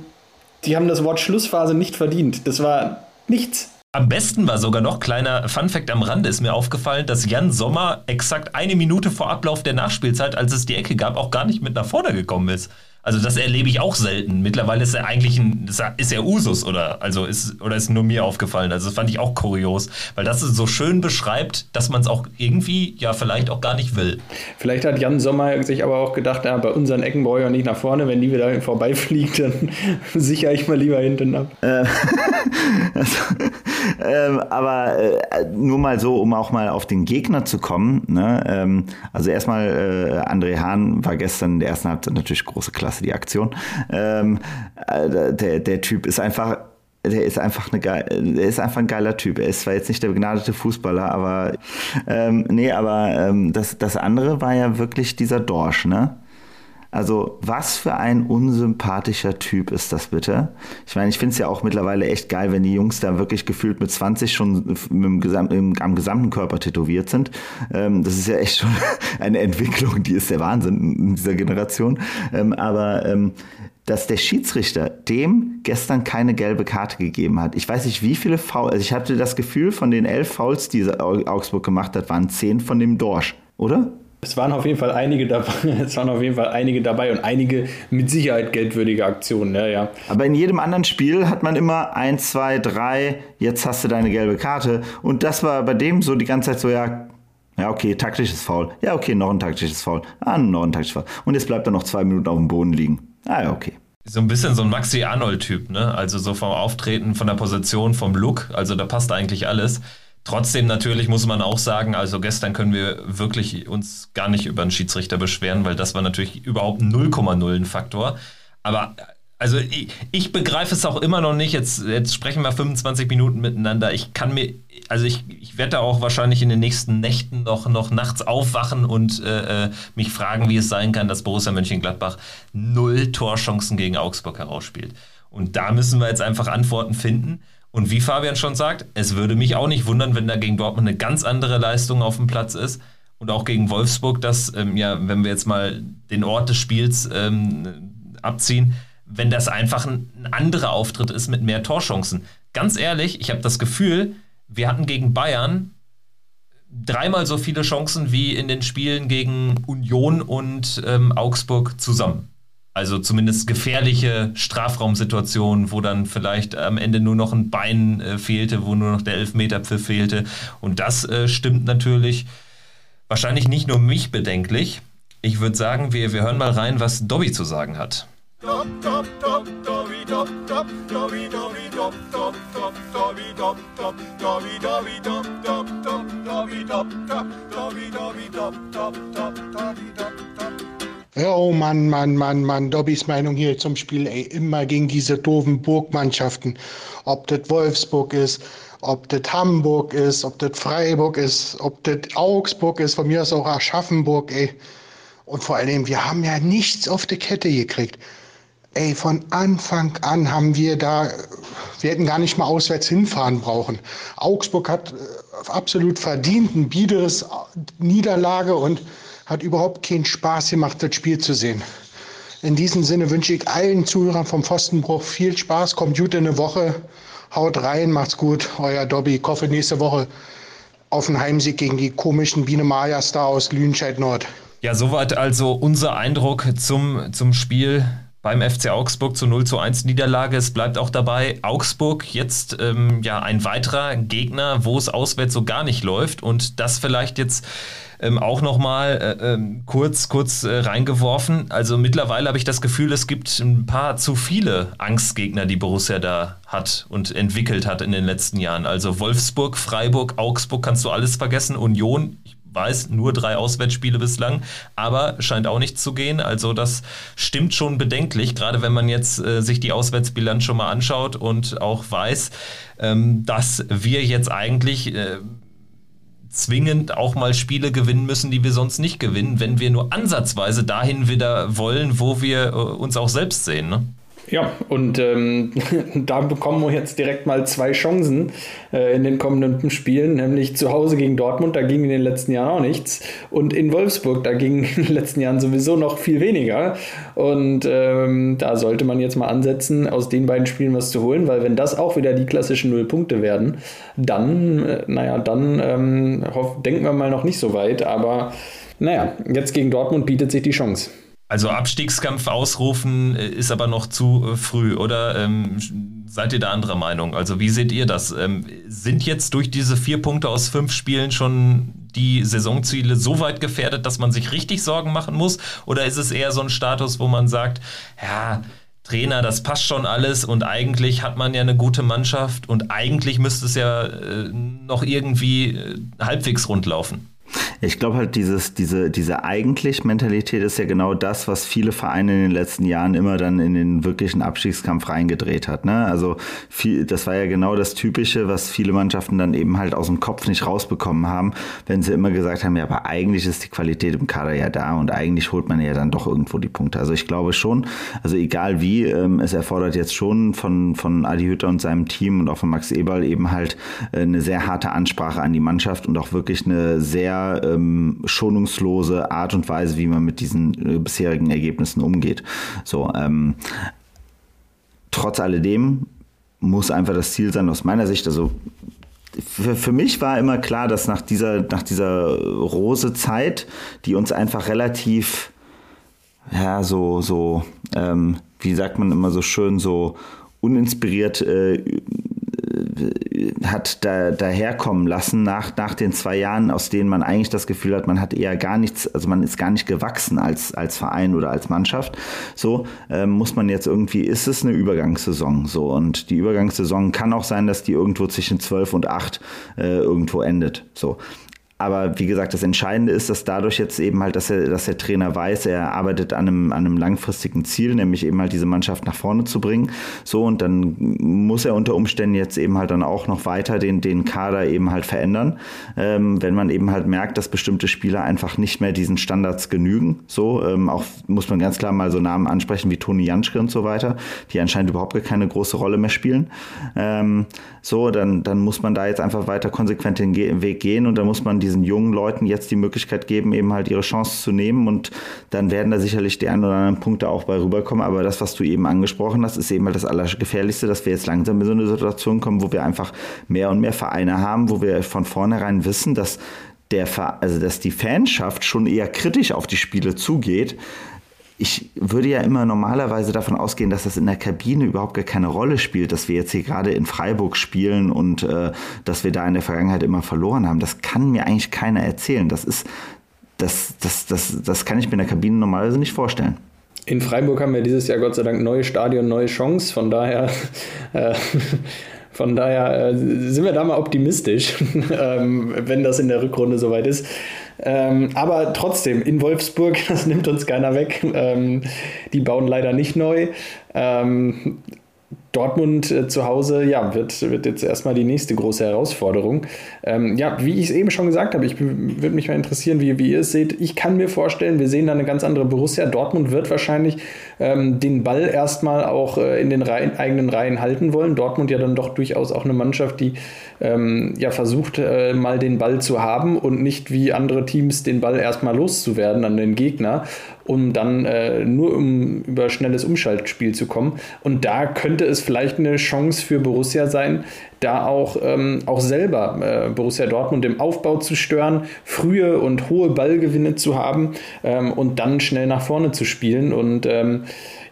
die haben das Wort Schlussphase nicht verdient. Das war nichts. Am besten war sogar noch, kleiner Funfact am Rande, ist mir aufgefallen, dass Jan Sommer exakt eine Minute vor Ablauf der Nachspielzeit, als es die Ecke gab, auch gar nicht mit nach vorne gekommen ist. Also das erlebe ich auch selten. Mittlerweile ist er eigentlich ein, ist er Usus oder also ist oder ist nur mir aufgefallen. Also das fand ich auch kurios, weil das so schön beschreibt, dass man es auch irgendwie ja vielleicht auch gar nicht will. Vielleicht hat Jan Sommer sich aber auch gedacht, ja, bei unseren Ecken brauche ich auch nicht nach vorne, wenn die wieder vorbeifliegt, dann sichere ich mal lieber hinten ab. Äh, also, ähm, aber äh, nur mal so, um auch mal auf den Gegner zu kommen. Ne? Ähm, also erstmal, äh, André Hahn war gestern in der ersten Halbzeit natürlich große Klasse, die Aktion. Ähm, äh, der, der Typ ist einfach der ist einfach eine der ist einfach ein geiler Typ. Er ist zwar jetzt nicht der begnadete Fußballer, aber ähm, nee, aber ähm, das, das andere war ja wirklich dieser Dorsch, ne? Also was für ein unsympathischer Typ ist das bitte? Ich meine, ich finde es ja auch mittlerweile echt geil, wenn die Jungs da wirklich gefühlt mit 20 schon im Gesam im, am gesamten Körper tätowiert sind. Ähm, das ist ja echt schon eine Entwicklung, die ist der Wahnsinn in dieser Generation. Ähm, aber ähm, dass der Schiedsrichter dem gestern keine gelbe Karte gegeben hat. Ich weiß nicht, wie viele Fouls, also ich hatte das Gefühl, von den elf Fouls, die Augsburg gemacht hat, waren zehn von dem Dorsch, oder? Es waren auf jeden Fall einige dabei, es waren auf jeden Fall einige dabei und einige mit Sicherheit geldwürdige Aktionen, ja, ja. Aber in jedem anderen Spiel hat man immer eins, zwei, drei, jetzt hast du deine gelbe Karte. Und das war bei dem so die ganze Zeit so, ja, ja, okay, taktisches Foul. Ja, okay, noch ein taktisches Foul. Ah, noch ein taktisches Foul. Und jetzt bleibt er noch zwei Minuten auf dem Boden liegen. Ah ja, okay. So ein bisschen so ein Maxi Arnold-Typ, ne? Also so vom Auftreten, von der Position, vom Look. Also da passt eigentlich alles. Trotzdem natürlich muss man auch sagen, also gestern können wir wirklich uns gar nicht über einen Schiedsrichter beschweren, weil das war natürlich überhaupt 0,0 ein Faktor. Aber also ich, ich, begreife es auch immer noch nicht. Jetzt, jetzt sprechen wir 25 Minuten miteinander. Ich kann mir, also ich, ich werde da auch wahrscheinlich in den nächsten Nächten noch, noch nachts aufwachen und äh, äh, mich fragen, wie es sein kann, dass Borussia Mönchengladbach null Torchancen gegen Augsburg herausspielt. Und da müssen wir jetzt einfach Antworten finden. Und wie Fabian schon sagt, es würde mich auch nicht wundern, wenn da gegen Dortmund eine ganz andere Leistung auf dem Platz ist. Und auch gegen Wolfsburg, dass, ähm, ja, wenn wir jetzt mal den Ort des Spiels ähm, abziehen, wenn das einfach ein, ein anderer Auftritt ist mit mehr Torchancen. Ganz ehrlich, ich habe das Gefühl, wir hatten gegen Bayern dreimal so viele Chancen wie in den Spielen gegen Union und ähm, Augsburg zusammen. Also zumindest gefährliche Strafraumsituationen, wo dann vielleicht am Ende nur noch ein Bein äh, fehlte, wo nur noch der Elfmeterpfiff fehlte. Und das äh, stimmt natürlich wahrscheinlich nicht nur mich bedenklich. Ich würde sagen, wir, wir hören mal rein, was Dobby zu sagen hat. Ja, oh Mann, Mann, Mann, Mann, Dobbys Meinung hier zum Spiel, ey, immer gegen diese doofen Burgmannschaften. Ob das Wolfsburg ist, ob das Hamburg ist, ob das Freiburg ist, ob das Augsburg ist, von mir aus auch Aschaffenburg, ey. Und vor allem, wir haben ja nichts auf die Kette gekriegt. Ey, von Anfang an haben wir da, wir hätten gar nicht mal auswärts hinfahren brauchen. Augsburg hat äh, absolut verdient ein biederes Niederlage und hat überhaupt keinen Spaß gemacht, das Spiel zu sehen. In diesem Sinne wünsche ich allen Zuhörern vom Pfostenbruch viel Spaß, kommt gut in eine Woche, haut rein, macht's gut, euer Dobby. Ich hoffe nächste Woche auf einen Heimsieg gegen die komischen Biene Maya Star aus Lüdenscheid Nord. Ja, soweit also unser Eindruck zum, zum Spiel beim FC Augsburg zu 0 zu 1 Niederlage. Es bleibt auch dabei, Augsburg jetzt ähm, ja ein weiterer Gegner, wo es auswärts so gar nicht läuft und das vielleicht jetzt ähm, auch nochmal äh, ähm, kurz, kurz äh, reingeworfen. Also mittlerweile habe ich das Gefühl, es gibt ein paar zu viele Angstgegner, die Borussia da hat und entwickelt hat in den letzten Jahren. Also Wolfsburg, Freiburg, Augsburg kannst du alles vergessen. Union, weiß, nur drei Auswärtsspiele bislang, aber scheint auch nicht zu gehen. Also das stimmt schon bedenklich, gerade wenn man jetzt äh, sich die Auswärtsbilanz schon mal anschaut und auch weiß, ähm, dass wir jetzt eigentlich äh, zwingend auch mal Spiele gewinnen müssen, die wir sonst nicht gewinnen, wenn wir nur ansatzweise dahin wieder wollen, wo wir äh, uns auch selbst sehen. Ne? Ja, und ähm, da bekommen wir jetzt direkt mal zwei Chancen äh, in den kommenden Spielen, nämlich zu Hause gegen Dortmund, da ging in den letzten Jahren auch nichts, und in Wolfsburg, da ging in den letzten Jahren sowieso noch viel weniger. Und ähm, da sollte man jetzt mal ansetzen, aus den beiden Spielen was zu holen, weil wenn das auch wieder die klassischen Nullpunkte werden, dann, äh, naja, dann ähm, hoff, denken wir mal noch nicht so weit, aber naja, jetzt gegen Dortmund bietet sich die Chance. Also Abstiegskampf ausrufen äh, ist aber noch zu äh, früh, oder ähm, seid ihr da anderer Meinung? Also wie seht ihr das? Ähm, sind jetzt durch diese vier Punkte aus fünf Spielen schon die Saisonziele so weit gefährdet, dass man sich richtig Sorgen machen muss? Oder ist es eher so ein Status, wo man sagt, ja, Trainer, das passt schon alles und eigentlich hat man ja eine gute Mannschaft und eigentlich müsste es ja äh, noch irgendwie äh, halbwegs rund laufen? Ich glaube halt, dieses, diese, diese Eigentlich-Mentalität ist ja genau das, was viele Vereine in den letzten Jahren immer dann in den wirklichen Abstiegskampf reingedreht hat. Ne? Also viel, das war ja genau das Typische, was viele Mannschaften dann eben halt aus dem Kopf nicht rausbekommen haben, wenn sie immer gesagt haben, ja, aber eigentlich ist die Qualität im Kader ja da und eigentlich holt man ja dann doch irgendwo die Punkte. Also ich glaube schon, also egal wie, ähm, es erfordert jetzt schon von, von Adi Hütter und seinem Team und auch von Max Eberl eben halt äh, eine sehr harte Ansprache an die Mannschaft und auch wirklich eine sehr ähm, schonungslose Art und Weise, wie man mit diesen äh, bisherigen Ergebnissen umgeht. So, ähm, trotz alledem muss einfach das Ziel sein, aus meiner Sicht, also für, mich war immer klar, dass nach dieser, nach dieser rose Zeit, die uns einfach relativ, ja, so, so, ähm, wie sagt man immer so schön, so uninspiriert äh, hat da, daherkommen lassen nach, nach den zwei Jahren, aus denen man eigentlich das Gefühl hat, man hat eher gar nichts, also man ist gar nicht gewachsen als, als Verein oder als Mannschaft. So ähm, muss man jetzt irgendwie, ist es eine Übergangssaison so und die Übergangssaison kann auch sein, dass die irgendwo zwischen zwölf und acht äh, irgendwo endet. So aber wie gesagt, das Entscheidende ist, dass dadurch jetzt eben halt, dass, er, dass der Trainer weiß, er arbeitet an einem, an einem langfristigen Ziel, nämlich eben halt diese Mannschaft nach vorne zu bringen. So, und dann muss er unter Umständen jetzt eben halt dann auch noch weiter den, den Kader eben halt verändern, ähm, wenn man eben halt merkt, dass bestimmte Spieler einfach nicht mehr diesen Standards genügen. So, ähm, auch muss man ganz klar mal so Namen ansprechen wie Toni Janschke und so weiter, die anscheinend überhaupt keine große Rolle mehr spielen. Ähm, so, dann, dann muss man da jetzt einfach weiter konsequent den Weg gehen und dann muss man die diesen jungen Leuten jetzt die Möglichkeit geben, eben halt ihre Chance zu nehmen und dann werden da sicherlich die ein oder anderen Punkte auch bei rüberkommen. Aber das, was du eben angesprochen hast, ist eben halt das Allergefährlichste, dass wir jetzt langsam in so eine Situation kommen, wo wir einfach mehr und mehr Vereine haben, wo wir von vornherein wissen, dass der, also dass die Fanschaft schon eher kritisch auf die Spiele zugeht, ich würde ja immer normalerweise davon ausgehen, dass das in der Kabine überhaupt gar keine Rolle spielt, dass wir jetzt hier gerade in Freiburg spielen und äh, dass wir da in der Vergangenheit immer verloren haben. Das kann mir eigentlich keiner erzählen. Das ist, das, das, das, das kann ich mir in der Kabine normalerweise nicht vorstellen. In Freiburg haben wir dieses Jahr Gott sei Dank neue Stadion, neue Chance. Von daher äh, von daher äh, sind wir da mal optimistisch, ähm, wenn das in der Rückrunde soweit ist. Ähm, aber trotzdem, in Wolfsburg, das nimmt uns keiner weg. Ähm, die bauen leider nicht neu. Ähm, Dortmund äh, zu Hause, ja, wird, wird jetzt erstmal die nächste große Herausforderung. Ähm, ja, wie ich es eben schon gesagt habe, ich würde mich mal interessieren, wie, wie ihr es seht. Ich kann mir vorstellen, wir sehen da eine ganz andere Borussia. Dortmund wird wahrscheinlich ähm, den Ball erstmal auch äh, in den Reihen, eigenen Reihen halten wollen. Dortmund ja dann doch durchaus auch eine Mannschaft, die ähm, ja versucht, äh, mal den Ball zu haben und nicht wie andere Teams den Ball erstmal loszuwerden an den Gegner, um dann äh, nur um über schnelles Umschaltspiel zu kommen. Und da könnte es vielleicht eine Chance für Borussia sein, da auch, ähm, auch selber äh, Borussia Dortmund im Aufbau zu stören, frühe und hohe Ballgewinne zu haben ähm, und dann schnell nach vorne zu spielen. Und ähm,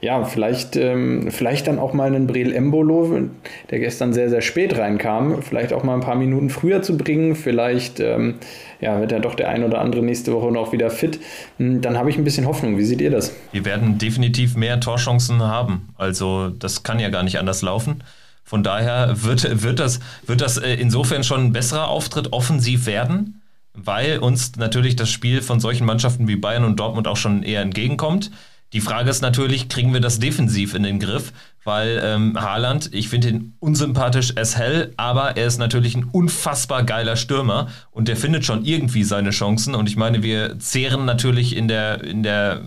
ja, vielleicht, ähm, vielleicht dann auch mal einen Breel Embolo, der gestern sehr, sehr spät reinkam, vielleicht auch mal ein paar Minuten früher zu bringen. Vielleicht ähm, ja, wird ja doch der ein oder andere nächste Woche noch wieder fit. Hm, dann habe ich ein bisschen Hoffnung. Wie seht ihr das? Wir werden definitiv mehr Torchancen haben. Also das kann ja gar nicht anders laufen. Von daher wird, wird das, wird das äh, insofern schon ein besserer Auftritt offensiv werden, weil uns natürlich das Spiel von solchen Mannschaften wie Bayern und Dortmund auch schon eher entgegenkommt. Die Frage ist natürlich, kriegen wir das defensiv in den Griff? Weil ähm, Haaland, ich finde ihn unsympathisch as hell, aber er ist natürlich ein unfassbar geiler Stürmer und der findet schon irgendwie seine Chancen. Und ich meine, wir zehren natürlich in der, in der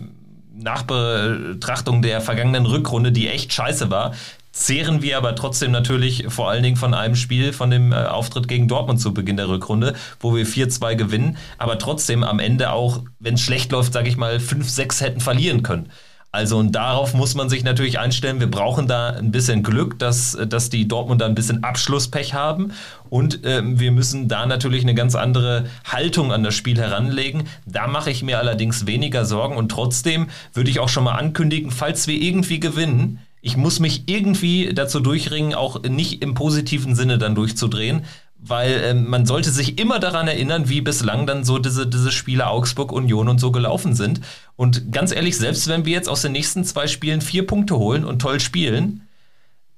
Nachbetrachtung der vergangenen Rückrunde, die echt scheiße war, zehren wir aber trotzdem natürlich vor allen Dingen von einem Spiel, von dem äh, Auftritt gegen Dortmund zu Beginn der Rückrunde, wo wir 4-2 gewinnen, aber trotzdem am Ende auch, wenn es schlecht läuft, sage ich mal, 5-6 hätten verlieren können. Also und darauf muss man sich natürlich einstellen. Wir brauchen da ein bisschen Glück, dass, dass die Dortmunder ein bisschen Abschlusspech haben. Und äh, wir müssen da natürlich eine ganz andere Haltung an das Spiel heranlegen. Da mache ich mir allerdings weniger Sorgen. Und trotzdem würde ich auch schon mal ankündigen, falls wir irgendwie gewinnen, ich muss mich irgendwie dazu durchringen, auch nicht im positiven Sinne dann durchzudrehen, weil äh, man sollte sich immer daran erinnern, wie bislang dann so diese, diese Spiele Augsburg, Union und so gelaufen sind. Und ganz ehrlich, selbst wenn wir jetzt aus den nächsten zwei Spielen vier Punkte holen und toll spielen,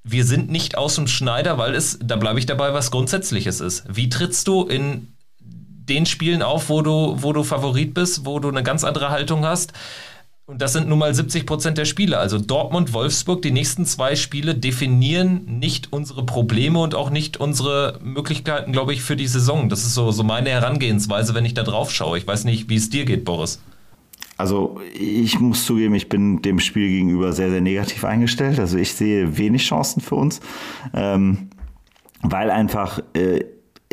wir sind nicht aus dem Schneider, weil es, da bleibe ich dabei, was Grundsätzliches ist. Wie trittst du in den Spielen auf, wo du, wo du Favorit bist, wo du eine ganz andere Haltung hast. Und das sind nun mal 70 Prozent der Spiele. Also Dortmund, Wolfsburg, die nächsten zwei Spiele definieren nicht unsere Probleme und auch nicht unsere Möglichkeiten, glaube ich, für die Saison. Das ist so, so meine Herangehensweise, wenn ich da drauf schaue. Ich weiß nicht, wie es dir geht, Boris. Also ich muss zugeben, ich bin dem Spiel gegenüber sehr, sehr negativ eingestellt. Also ich sehe wenig Chancen für uns, ähm, weil einfach äh,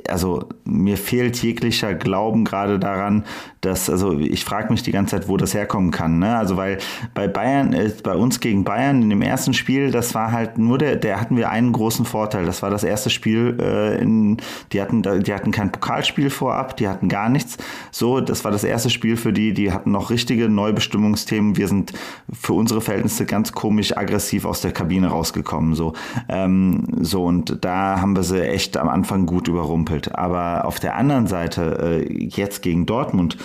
also mir fehlt jeglicher Glauben gerade daran, dass, also ich frage mich die ganze Zeit, wo das herkommen kann. Ne? Also weil bei Bayern, äh, bei uns gegen Bayern in dem ersten Spiel, das war halt nur der, der hatten wir einen großen Vorteil. Das war das erste Spiel, äh, in, die hatten, die hatten kein Pokalspiel vorab, die hatten gar nichts. So, das war das erste Spiel für die, die hatten noch richtige Neubestimmungsthemen. Wir sind für unsere Verhältnisse ganz komisch aggressiv aus der Kabine rausgekommen. So, ähm, so und da haben wir sie echt am Anfang gut überrumpelt. Aber auf der anderen Seite, äh, jetzt gegen Dortmund,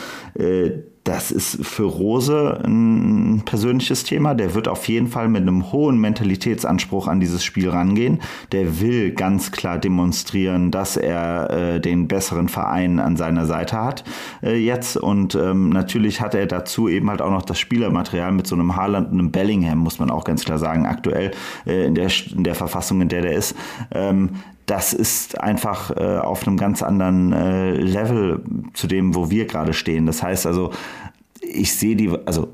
das ist für Rose ein persönliches Thema. Der wird auf jeden Fall mit einem hohen Mentalitätsanspruch an dieses Spiel rangehen. Der will ganz klar demonstrieren, dass er äh, den besseren Verein an seiner Seite hat äh, jetzt. Und ähm, natürlich hat er dazu eben halt auch noch das Spielermaterial mit so einem Haaland und einem Bellingham, muss man auch ganz klar sagen, aktuell äh, in, der, in der Verfassung, in der der ist. Ähm, das ist einfach äh, auf einem ganz anderen äh, Level zu dem, wo wir gerade stehen. Das heißt also, ich sehe die, also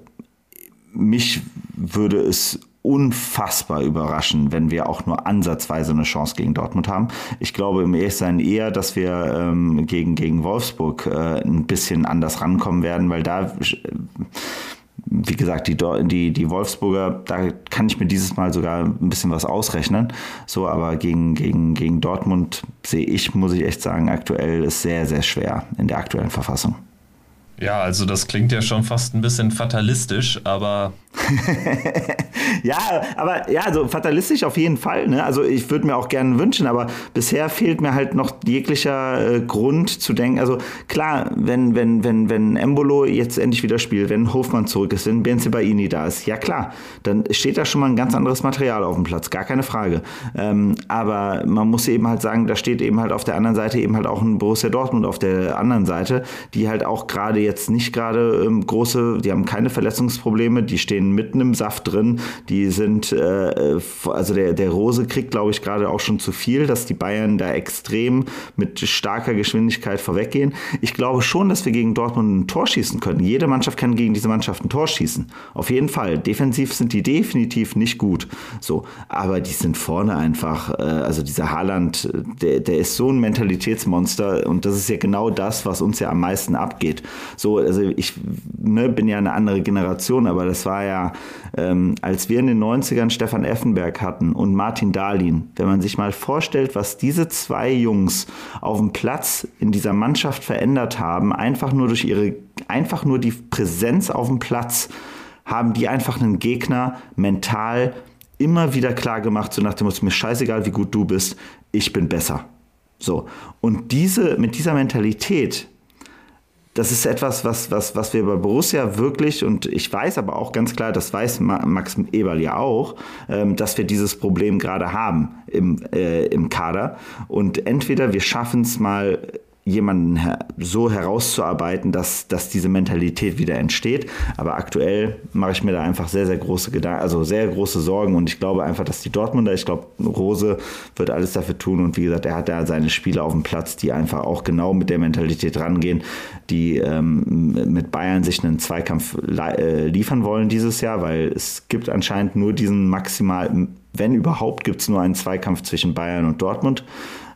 mich würde es unfassbar überraschen, wenn wir auch nur ansatzweise eine Chance gegen Dortmund haben. Ich glaube im Ehrlichsein eher, dass wir ähm, gegen, gegen Wolfsburg äh, ein bisschen anders rankommen werden, weil da wie gesagt, die, die, die Wolfsburger, da kann ich mir dieses Mal sogar ein bisschen was ausrechnen. So, aber gegen, gegen, gegen Dortmund sehe ich, muss ich echt sagen, aktuell ist sehr, sehr schwer in der aktuellen Verfassung. Ja, also das klingt ja schon fast ein bisschen fatalistisch, aber ja, aber ja, also fatalistisch auf jeden Fall. Ne? Also ich würde mir auch gerne wünschen, aber bisher fehlt mir halt noch jeglicher äh, Grund zu denken. Also klar, wenn, wenn, wenn, wenn Embolo jetzt endlich wieder spielt, wenn Hofmann zurück ist, wenn Benzebaini da ist, ja klar, dann steht da schon mal ein ganz anderes Material auf dem Platz, gar keine Frage. Ähm, aber man muss eben halt sagen, da steht eben halt auf der anderen Seite eben halt auch ein Borussia Dortmund auf der anderen Seite, die halt auch gerade jetzt nicht gerade ähm, große, die haben keine Verletzungsprobleme, die stehen mitten im Saft drin. Die sind, äh, also der, der Rose kriegt, glaube ich, gerade auch schon zu viel, dass die Bayern da extrem mit starker Geschwindigkeit vorweggehen. Ich glaube schon, dass wir gegen Dortmund ein Tor schießen können. Jede Mannschaft kann gegen diese Mannschaft ein Tor schießen. Auf jeden Fall. Defensiv sind die definitiv nicht gut. So, aber die sind vorne einfach, äh, also dieser Haaland, der, der ist so ein Mentalitätsmonster und das ist ja genau das, was uns ja am meisten abgeht. So, also ich ne, bin ja eine andere Generation, aber das war ja ähm, als wir in den 90ern Stefan Effenberg hatten und Martin Dahlin, wenn man sich mal vorstellt, was diese zwei Jungs auf dem Platz in dieser Mannschaft verändert haben, einfach nur durch ihre, einfach nur die Präsenz auf dem Platz, haben die einfach einen Gegner mental immer wieder klar gemacht, so nach dem Motto, mir scheißegal, wie gut du bist, ich bin besser. So. Und diese, mit dieser Mentalität das ist etwas, was, was, was wir bei Borussia wirklich, und ich weiß aber auch ganz klar, das weiß Max Eberl ja auch, ähm, dass wir dieses Problem gerade haben im, äh, im Kader. Und entweder wir schaffen es mal jemanden so herauszuarbeiten, dass, dass diese Mentalität wieder entsteht. Aber aktuell mache ich mir da einfach sehr, sehr große Gedanken, also sehr große Sorgen und ich glaube einfach, dass die Dortmunder, ich glaube, Rose wird alles dafür tun und wie gesagt, er hat da seine Spieler auf dem Platz, die einfach auch genau mit der Mentalität rangehen, die ähm, mit Bayern sich einen Zweikampf äh, liefern wollen dieses Jahr, weil es gibt anscheinend nur diesen maximal, wenn überhaupt, gibt es nur einen Zweikampf zwischen Bayern und Dortmund.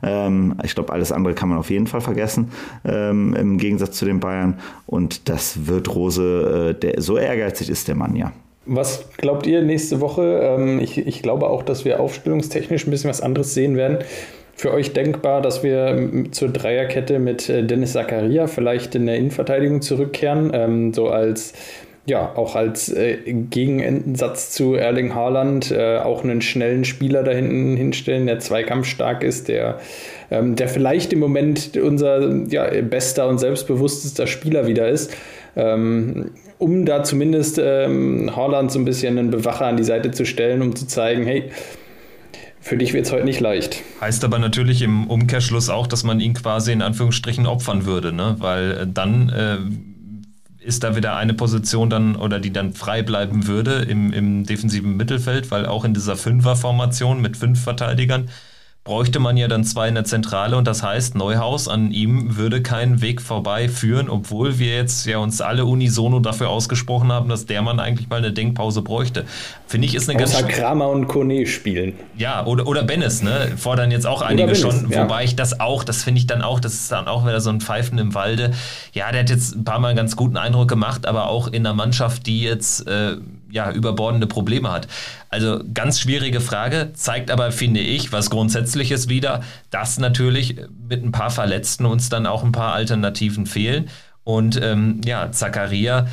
Ähm, ich glaube, alles andere kann man auf jeden Fall vergessen, ähm, im Gegensatz zu den Bayern. Und das wird Rose, äh, der, so ehrgeizig ist der Mann ja. Was glaubt ihr nächste Woche? Ähm, ich, ich glaube auch, dass wir aufstellungstechnisch ein bisschen was anderes sehen werden für euch denkbar, dass wir zur Dreierkette mit äh, Dennis Zakaria vielleicht in der Innenverteidigung zurückkehren, ähm, so als ja, auch als äh, Gegenensatz zu Erling Haaland äh, auch einen schnellen Spieler da hinten hinstellen, der zweikampfstark ist, der, ähm, der vielleicht im Moment unser ja, bester und selbstbewusstester Spieler wieder ist. Ähm, um da zumindest ähm, Haaland so ein bisschen einen Bewacher an die Seite zu stellen, um zu zeigen, hey, Für dich wird es heute nicht leicht. Heißt aber natürlich im Umkehrschluss auch, dass man ihn quasi in Anführungsstrichen opfern würde, ne? weil äh, dann äh, ist da wieder eine Position dann oder die dann frei bleiben würde im, im defensiven Mittelfeld, weil auch in dieser Fünfer-Formation mit fünf Verteidigern bräuchte man ja dann zwei in der Zentrale und das heißt, Neuhaus an ihm würde keinen Weg vorbei führen, obwohl wir jetzt ja uns alle unisono dafür ausgesprochen haben, dass der Mann eigentlich mal eine Denkpause bräuchte. Finde ich ist eine Außer ganz Kramer und Kone spielen. Ja, oder, oder Bennis, ne? Fordern jetzt auch einige Bennis, schon, ja. wobei ich das auch, das finde ich dann auch, das ist dann auch wieder so ein Pfeifen im Walde. Ja, der hat jetzt ein paar Mal einen ganz guten Eindruck gemacht, aber auch in einer Mannschaft, die jetzt äh, ja, überbordende Probleme hat. Also ganz schwierige Frage, zeigt aber, finde ich, was Grundsätzliches wieder, dass natürlich mit ein paar Verletzten uns dann auch ein paar Alternativen fehlen. Und ähm, ja, Zakaria,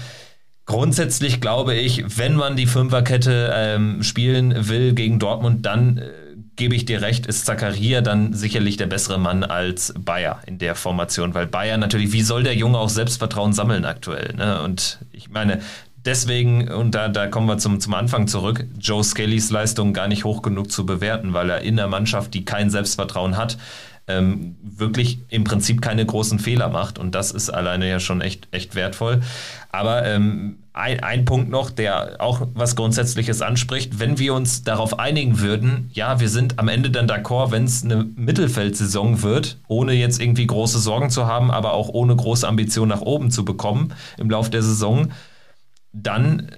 grundsätzlich glaube ich, wenn man die Fünferkette ähm, spielen will gegen Dortmund, dann äh, gebe ich dir recht, ist Zakaria dann sicherlich der bessere Mann als Bayer in der Formation, weil Bayer natürlich, wie soll der Junge auch Selbstvertrauen sammeln aktuell? Ne? Und ich meine, deswegen, und da, da kommen wir zum, zum Anfang zurück, Joe Scalys Leistung gar nicht hoch genug zu bewerten, weil er in der Mannschaft, die kein Selbstvertrauen hat, ähm, wirklich im Prinzip keine großen Fehler macht. Und das ist alleine ja schon echt, echt wertvoll. Aber ähm, ein, ein Punkt noch, der auch was Grundsätzliches anspricht. Wenn wir uns darauf einigen würden, ja, wir sind am Ende dann d'accord, wenn es eine Mittelfeldsaison wird, ohne jetzt irgendwie große Sorgen zu haben, aber auch ohne große Ambition nach oben zu bekommen im Laufe der Saison, dann äh,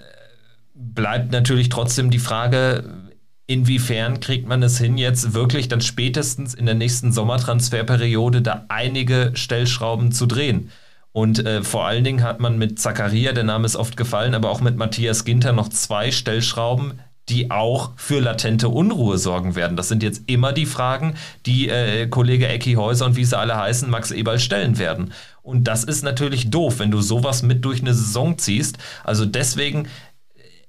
bleibt natürlich trotzdem die Frage, inwiefern kriegt man es hin, jetzt wirklich dann spätestens in der nächsten Sommertransferperiode da einige Stellschrauben zu drehen. Und äh, vor allen Dingen hat man mit Zakaria, der Name ist oft gefallen, aber auch mit Matthias Ginter noch zwei Stellschrauben, die auch für latente Unruhe sorgen werden. Das sind jetzt immer die Fragen, die äh, Kollege Ecki Häuser und wie sie alle heißen, Max Eberl stellen werden. Und das ist natürlich doof, wenn du sowas mit durch eine Saison ziehst. Also deswegen,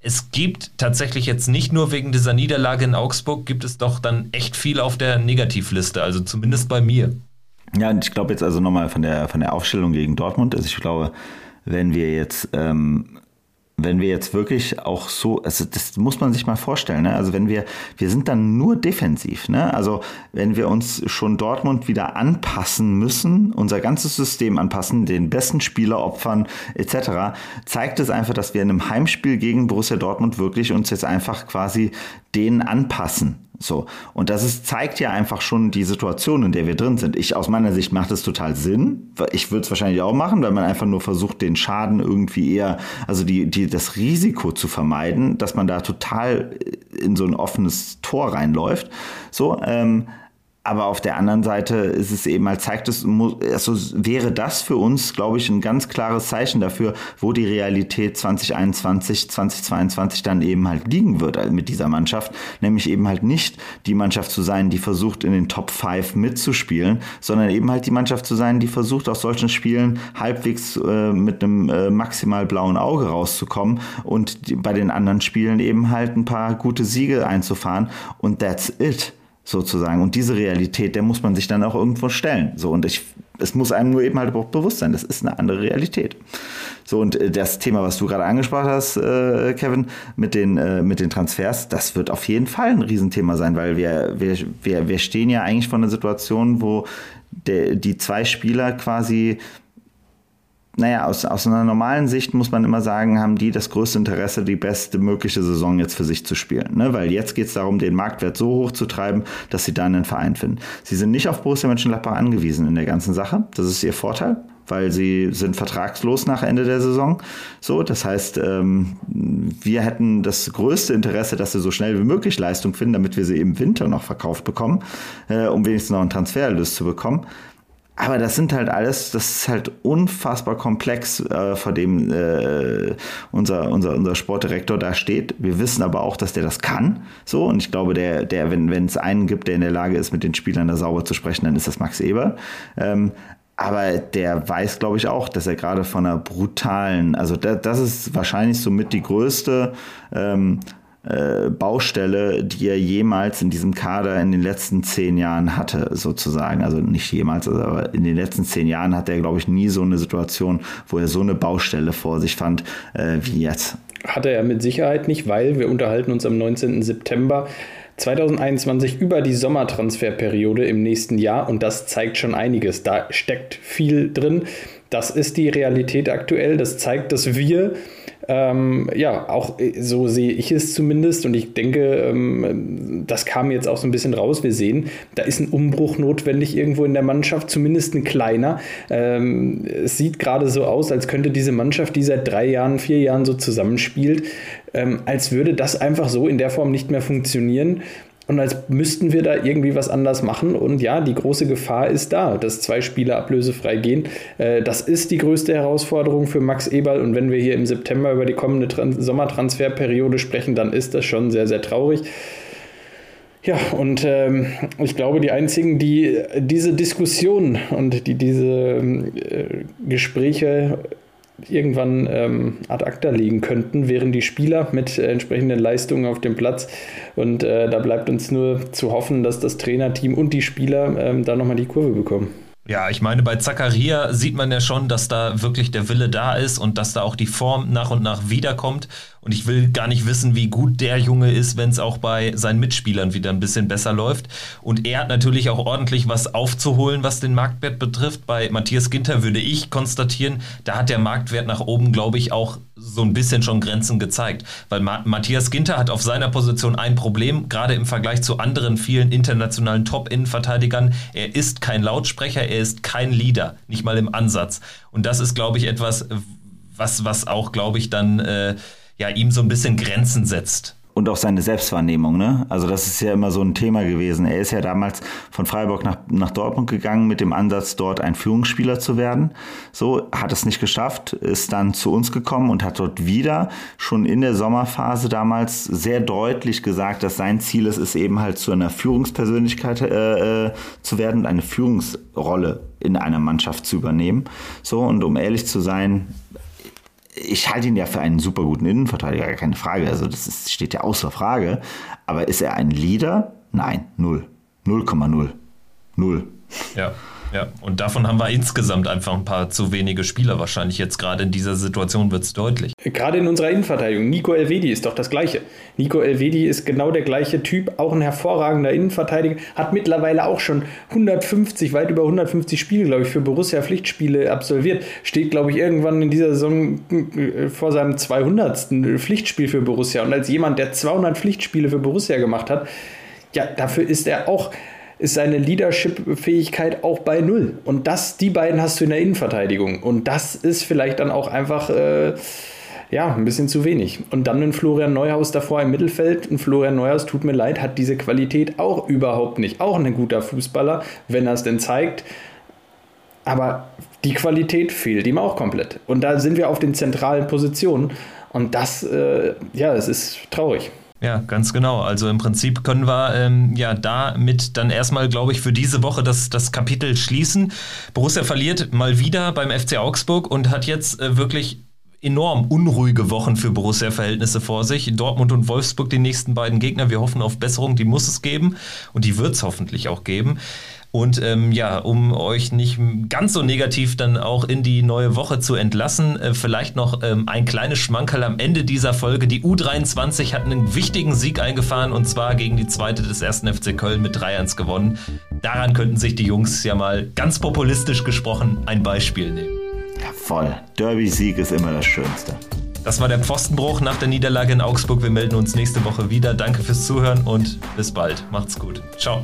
es gibt tatsächlich jetzt nicht nur wegen dieser Niederlage in Augsburg, gibt es doch dann echt viel auf der Negativliste, also zumindest bei mir. Ja, und ich glaube jetzt also nochmal von der, von der Aufstellung gegen Dortmund, also ich glaube, wenn wir jetzt ähm, wenn wir jetzt wirklich auch so, also das muss man sich mal vorstellen, ne? also wenn wir, wir sind dann nur defensiv, ne? also wenn wir uns schon Dortmund wieder anpassen müssen, unser ganzes System anpassen, den besten Spieler opfern etc., zeigt es einfach, dass wir in einem Heimspiel gegen Borussia Dortmund wirklich uns jetzt einfach quasi denen anpassen. So. Und das ist, zeigt ja einfach schon die Situation, in der wir drin sind. Ich, aus meiner Sicht macht es total Sinn. Ich würde es wahrscheinlich auch machen, weil man einfach nur versucht, den Schaden irgendwie eher, also die, die, das Risiko zu vermeiden, dass man da total in so ein offenes Tor reinläuft. So, ähm, aber auf der anderen Seite ist es eben halt, zeigt es, also wäre das für uns, glaube ich, ein ganz klares Zeichen dafür, wo die Realität 2021, 2022 dann eben halt liegen wird mit dieser Mannschaft. Nämlich eben halt nicht die Mannschaft zu sein, die versucht, in den Top 5 mitzuspielen, sondern eben halt die Mannschaft zu sein, die versucht, aus solchen Spielen halbwegs äh, mit einem äh, maximal blauen Auge rauszukommen und die, bei den anderen Spielen eben halt ein paar gute Siege einzufahren. Und that's it sozusagen. Und diese Realität, der muss man sich dann auch irgendwo stellen. So, und ich, es muss einem nur eben halt auch bewusst sein, das ist eine andere Realität. So, und äh, das Thema, was du gerade angesprochen hast, äh, Kevin, mit den, äh, mit den Transfers, das wird auf jeden Fall ein Riesenthema sein, weil wir, wir, wir, wir stehen ja eigentlich vor einer Situation, wo der, die zwei Spieler quasi naja, aus, aus einer normalen Sicht muss man immer sagen, haben die das größte Interesse, die beste mögliche Saison jetzt für sich zu spielen. Ne? Weil jetzt geht es darum, den Marktwert so hoch zu treiben, dass sie dann einen Verein finden. Sie sind nicht auf Borussia Mönchengladbach angewiesen in der ganzen Sache. Das ist ihr Vorteil weil sie sind vertragslos nach Ende der Saison. So, das heißt, ähm, wir hätten das größte Interesse, dass sie so schnell wie möglich Leistung finden, damit wir sie im Winter noch verkauft bekommen, äh, um wenigstens noch einen Transfererlös zu bekommen. Aber das sind halt alles, das ist halt unfassbar komplex, äh, vor dem äh, unser, unser, unser Sportdirektor da steht. Wir wissen aber auch, dass der das kann. So, und ich glaube, der, der, wenn wenn es einen gibt, der in der Lage ist, mit den Spielern da sauber zu sprechen, dann ist das Max Eber. Ähm, aber der weiß, glaube ich, auch, dass er gerade von einer brutalen, also da, das ist wahrscheinlich somit die größte ähm, äh, Baustelle, die er jemals in diesem Kader in den letzten zehn Jahren hatte, sozusagen. Also nicht jemals, aber in den letzten zehn Jahren hat er, glaube ich, nie so eine Situation, wo er so eine Baustelle vor sich fand, äh, wie jetzt. Hatte er mit Sicherheit nicht, weil wir unterhalten uns am 19. September 2021 über die Sommertransferperiode im nächsten Jahr und das zeigt schon einiges. Da steckt viel drin. Das ist die Realität aktuell. Das zeigt, dass wir ähm, ja, auch äh, so sehe ich es zumindest und ich denke, ähm, das kam jetzt auch so ein bisschen raus. Wir sehen, da ist ein Umbruch notwendig irgendwo in der Mannschaft, zumindest ein kleiner. Ähm, es sieht gerade so aus, als könnte diese Mannschaft, die seit drei Jahren, vier Jahren so zusammenspielt, ähm, als würde das einfach so in der Form nicht mehr funktionieren. Und als müssten wir da irgendwie was anders machen. Und ja, die große Gefahr ist da, dass zwei Spieler ablösefrei gehen. Äh, das ist die größte Herausforderung für Max Eberl. Und wenn wir hier im September über die kommende Trans Sommertransferperiode sprechen, dann ist das schon sehr, sehr traurig. Ja, und ähm, ich glaube, die einzigen, die diese Diskussion und die diese äh, Gespräche irgendwann ähm, ad acta liegen könnten, wären die Spieler mit äh, entsprechenden Leistungen auf dem Platz. Und äh, da bleibt uns nur zu hoffen, dass das Trainerteam und die Spieler ähm, da nochmal die Kurve bekommen. Ja, ich meine, bei Zakaria sieht man ja schon, dass da wirklich der Wille da ist und dass da auch die Form nach und nach wiederkommt. Und ich will gar nicht wissen, wie gut der Junge ist, wenn es auch bei seinen Mitspielern wieder ein bisschen besser läuft. Und er hat natürlich auch ordentlich was aufzuholen, was den Marktwert betrifft. Bei Matthias Ginter würde ich konstatieren, da hat der Marktwert nach oben, glaube ich, auch so ein bisschen schon Grenzen gezeigt. Weil Ma Matthias Ginter hat auf seiner Position ein Problem, gerade im Vergleich zu anderen vielen internationalen Top-Innenverteidigern. Er ist kein Lautsprecher, er ist kein Leader, nicht mal im Ansatz. Und das ist, glaube ich, etwas, was, was auch, glaube ich, dann. Äh, ja ihm so ein bisschen Grenzen setzt. Und auch seine Selbstwahrnehmung, ne? Also das ist ja immer so ein Thema gewesen. Er ist ja damals von Freiburg nach, nach Dortmund gegangen mit dem Ansatz, dort ein Führungsspieler zu werden. So, hat es nicht geschafft, ist dann zu uns gekommen und hat dort wieder schon in der Sommerphase damals sehr deutlich gesagt, dass sein Ziel ist, ist eben halt zu einer Führungspersönlichkeit äh, äh zu werden und eine Führungsrolle in einer Mannschaft zu übernehmen. So, und um ehrlich zu sein, ich halte ihn ja für einen super guten Innenverteidiger, keine Frage. Also das ist, steht ja außer Frage. Aber ist er ein Leader? Nein, null. 0,0. Null. Ja. Ja, und davon haben wir insgesamt einfach ein paar zu wenige Spieler wahrscheinlich. Jetzt gerade in dieser Situation wird es deutlich. Gerade in unserer Innenverteidigung. Nico Elvedi ist doch das Gleiche. Nico Elvedi ist genau der gleiche Typ, auch ein hervorragender Innenverteidiger, hat mittlerweile auch schon 150, weit über 150 Spiele, glaube ich, für Borussia Pflichtspiele absolviert. Steht, glaube ich, irgendwann in dieser Saison äh, vor seinem 200. Pflichtspiel für Borussia. Und als jemand, der 200 Pflichtspiele für Borussia gemacht hat, ja, dafür ist er auch ist seine Leadership-Fähigkeit auch bei null. Und das, die beiden hast du in der Innenverteidigung. Und das ist vielleicht dann auch einfach. Äh, ja, ein bisschen zu wenig. Und dann ein Florian Neuhaus davor im Mittelfeld. Ein Florian Neuhaus, tut mir leid, hat diese Qualität auch überhaupt nicht. Auch ein guter Fußballer, wenn er es denn zeigt. Aber die Qualität fehlt ihm auch komplett. Und da sind wir auf den zentralen Positionen. Und das, äh, ja, es ist traurig. Ja, ganz genau. Also im Prinzip können wir ähm, ja damit dann erstmal, glaube ich, für diese Woche das, das Kapitel schließen. Borussia verliert mal wieder beim FC Augsburg und hat jetzt äh, wirklich enorm unruhige Wochen für Borussia-Verhältnisse vor sich. Dortmund und Wolfsburg die nächsten beiden Gegner. Wir hoffen auf Besserung, die muss es geben und die wird es hoffentlich auch geben. Und ähm, ja, um euch nicht ganz so negativ dann auch in die neue Woche zu entlassen, äh, vielleicht noch ähm, ein kleines Schmankerl am Ende dieser Folge. Die U23 hat einen wichtigen Sieg eingefahren und zwar gegen die zweite des ersten FC Köln mit 3-1 gewonnen. Daran könnten sich die Jungs ja mal ganz populistisch gesprochen ein Beispiel nehmen. Ja, voll. Derby-Sieg ist immer das Schönste. Das war der Pfostenbruch nach der Niederlage in Augsburg. Wir melden uns nächste Woche wieder. Danke fürs Zuhören und bis bald. Macht's gut. Ciao.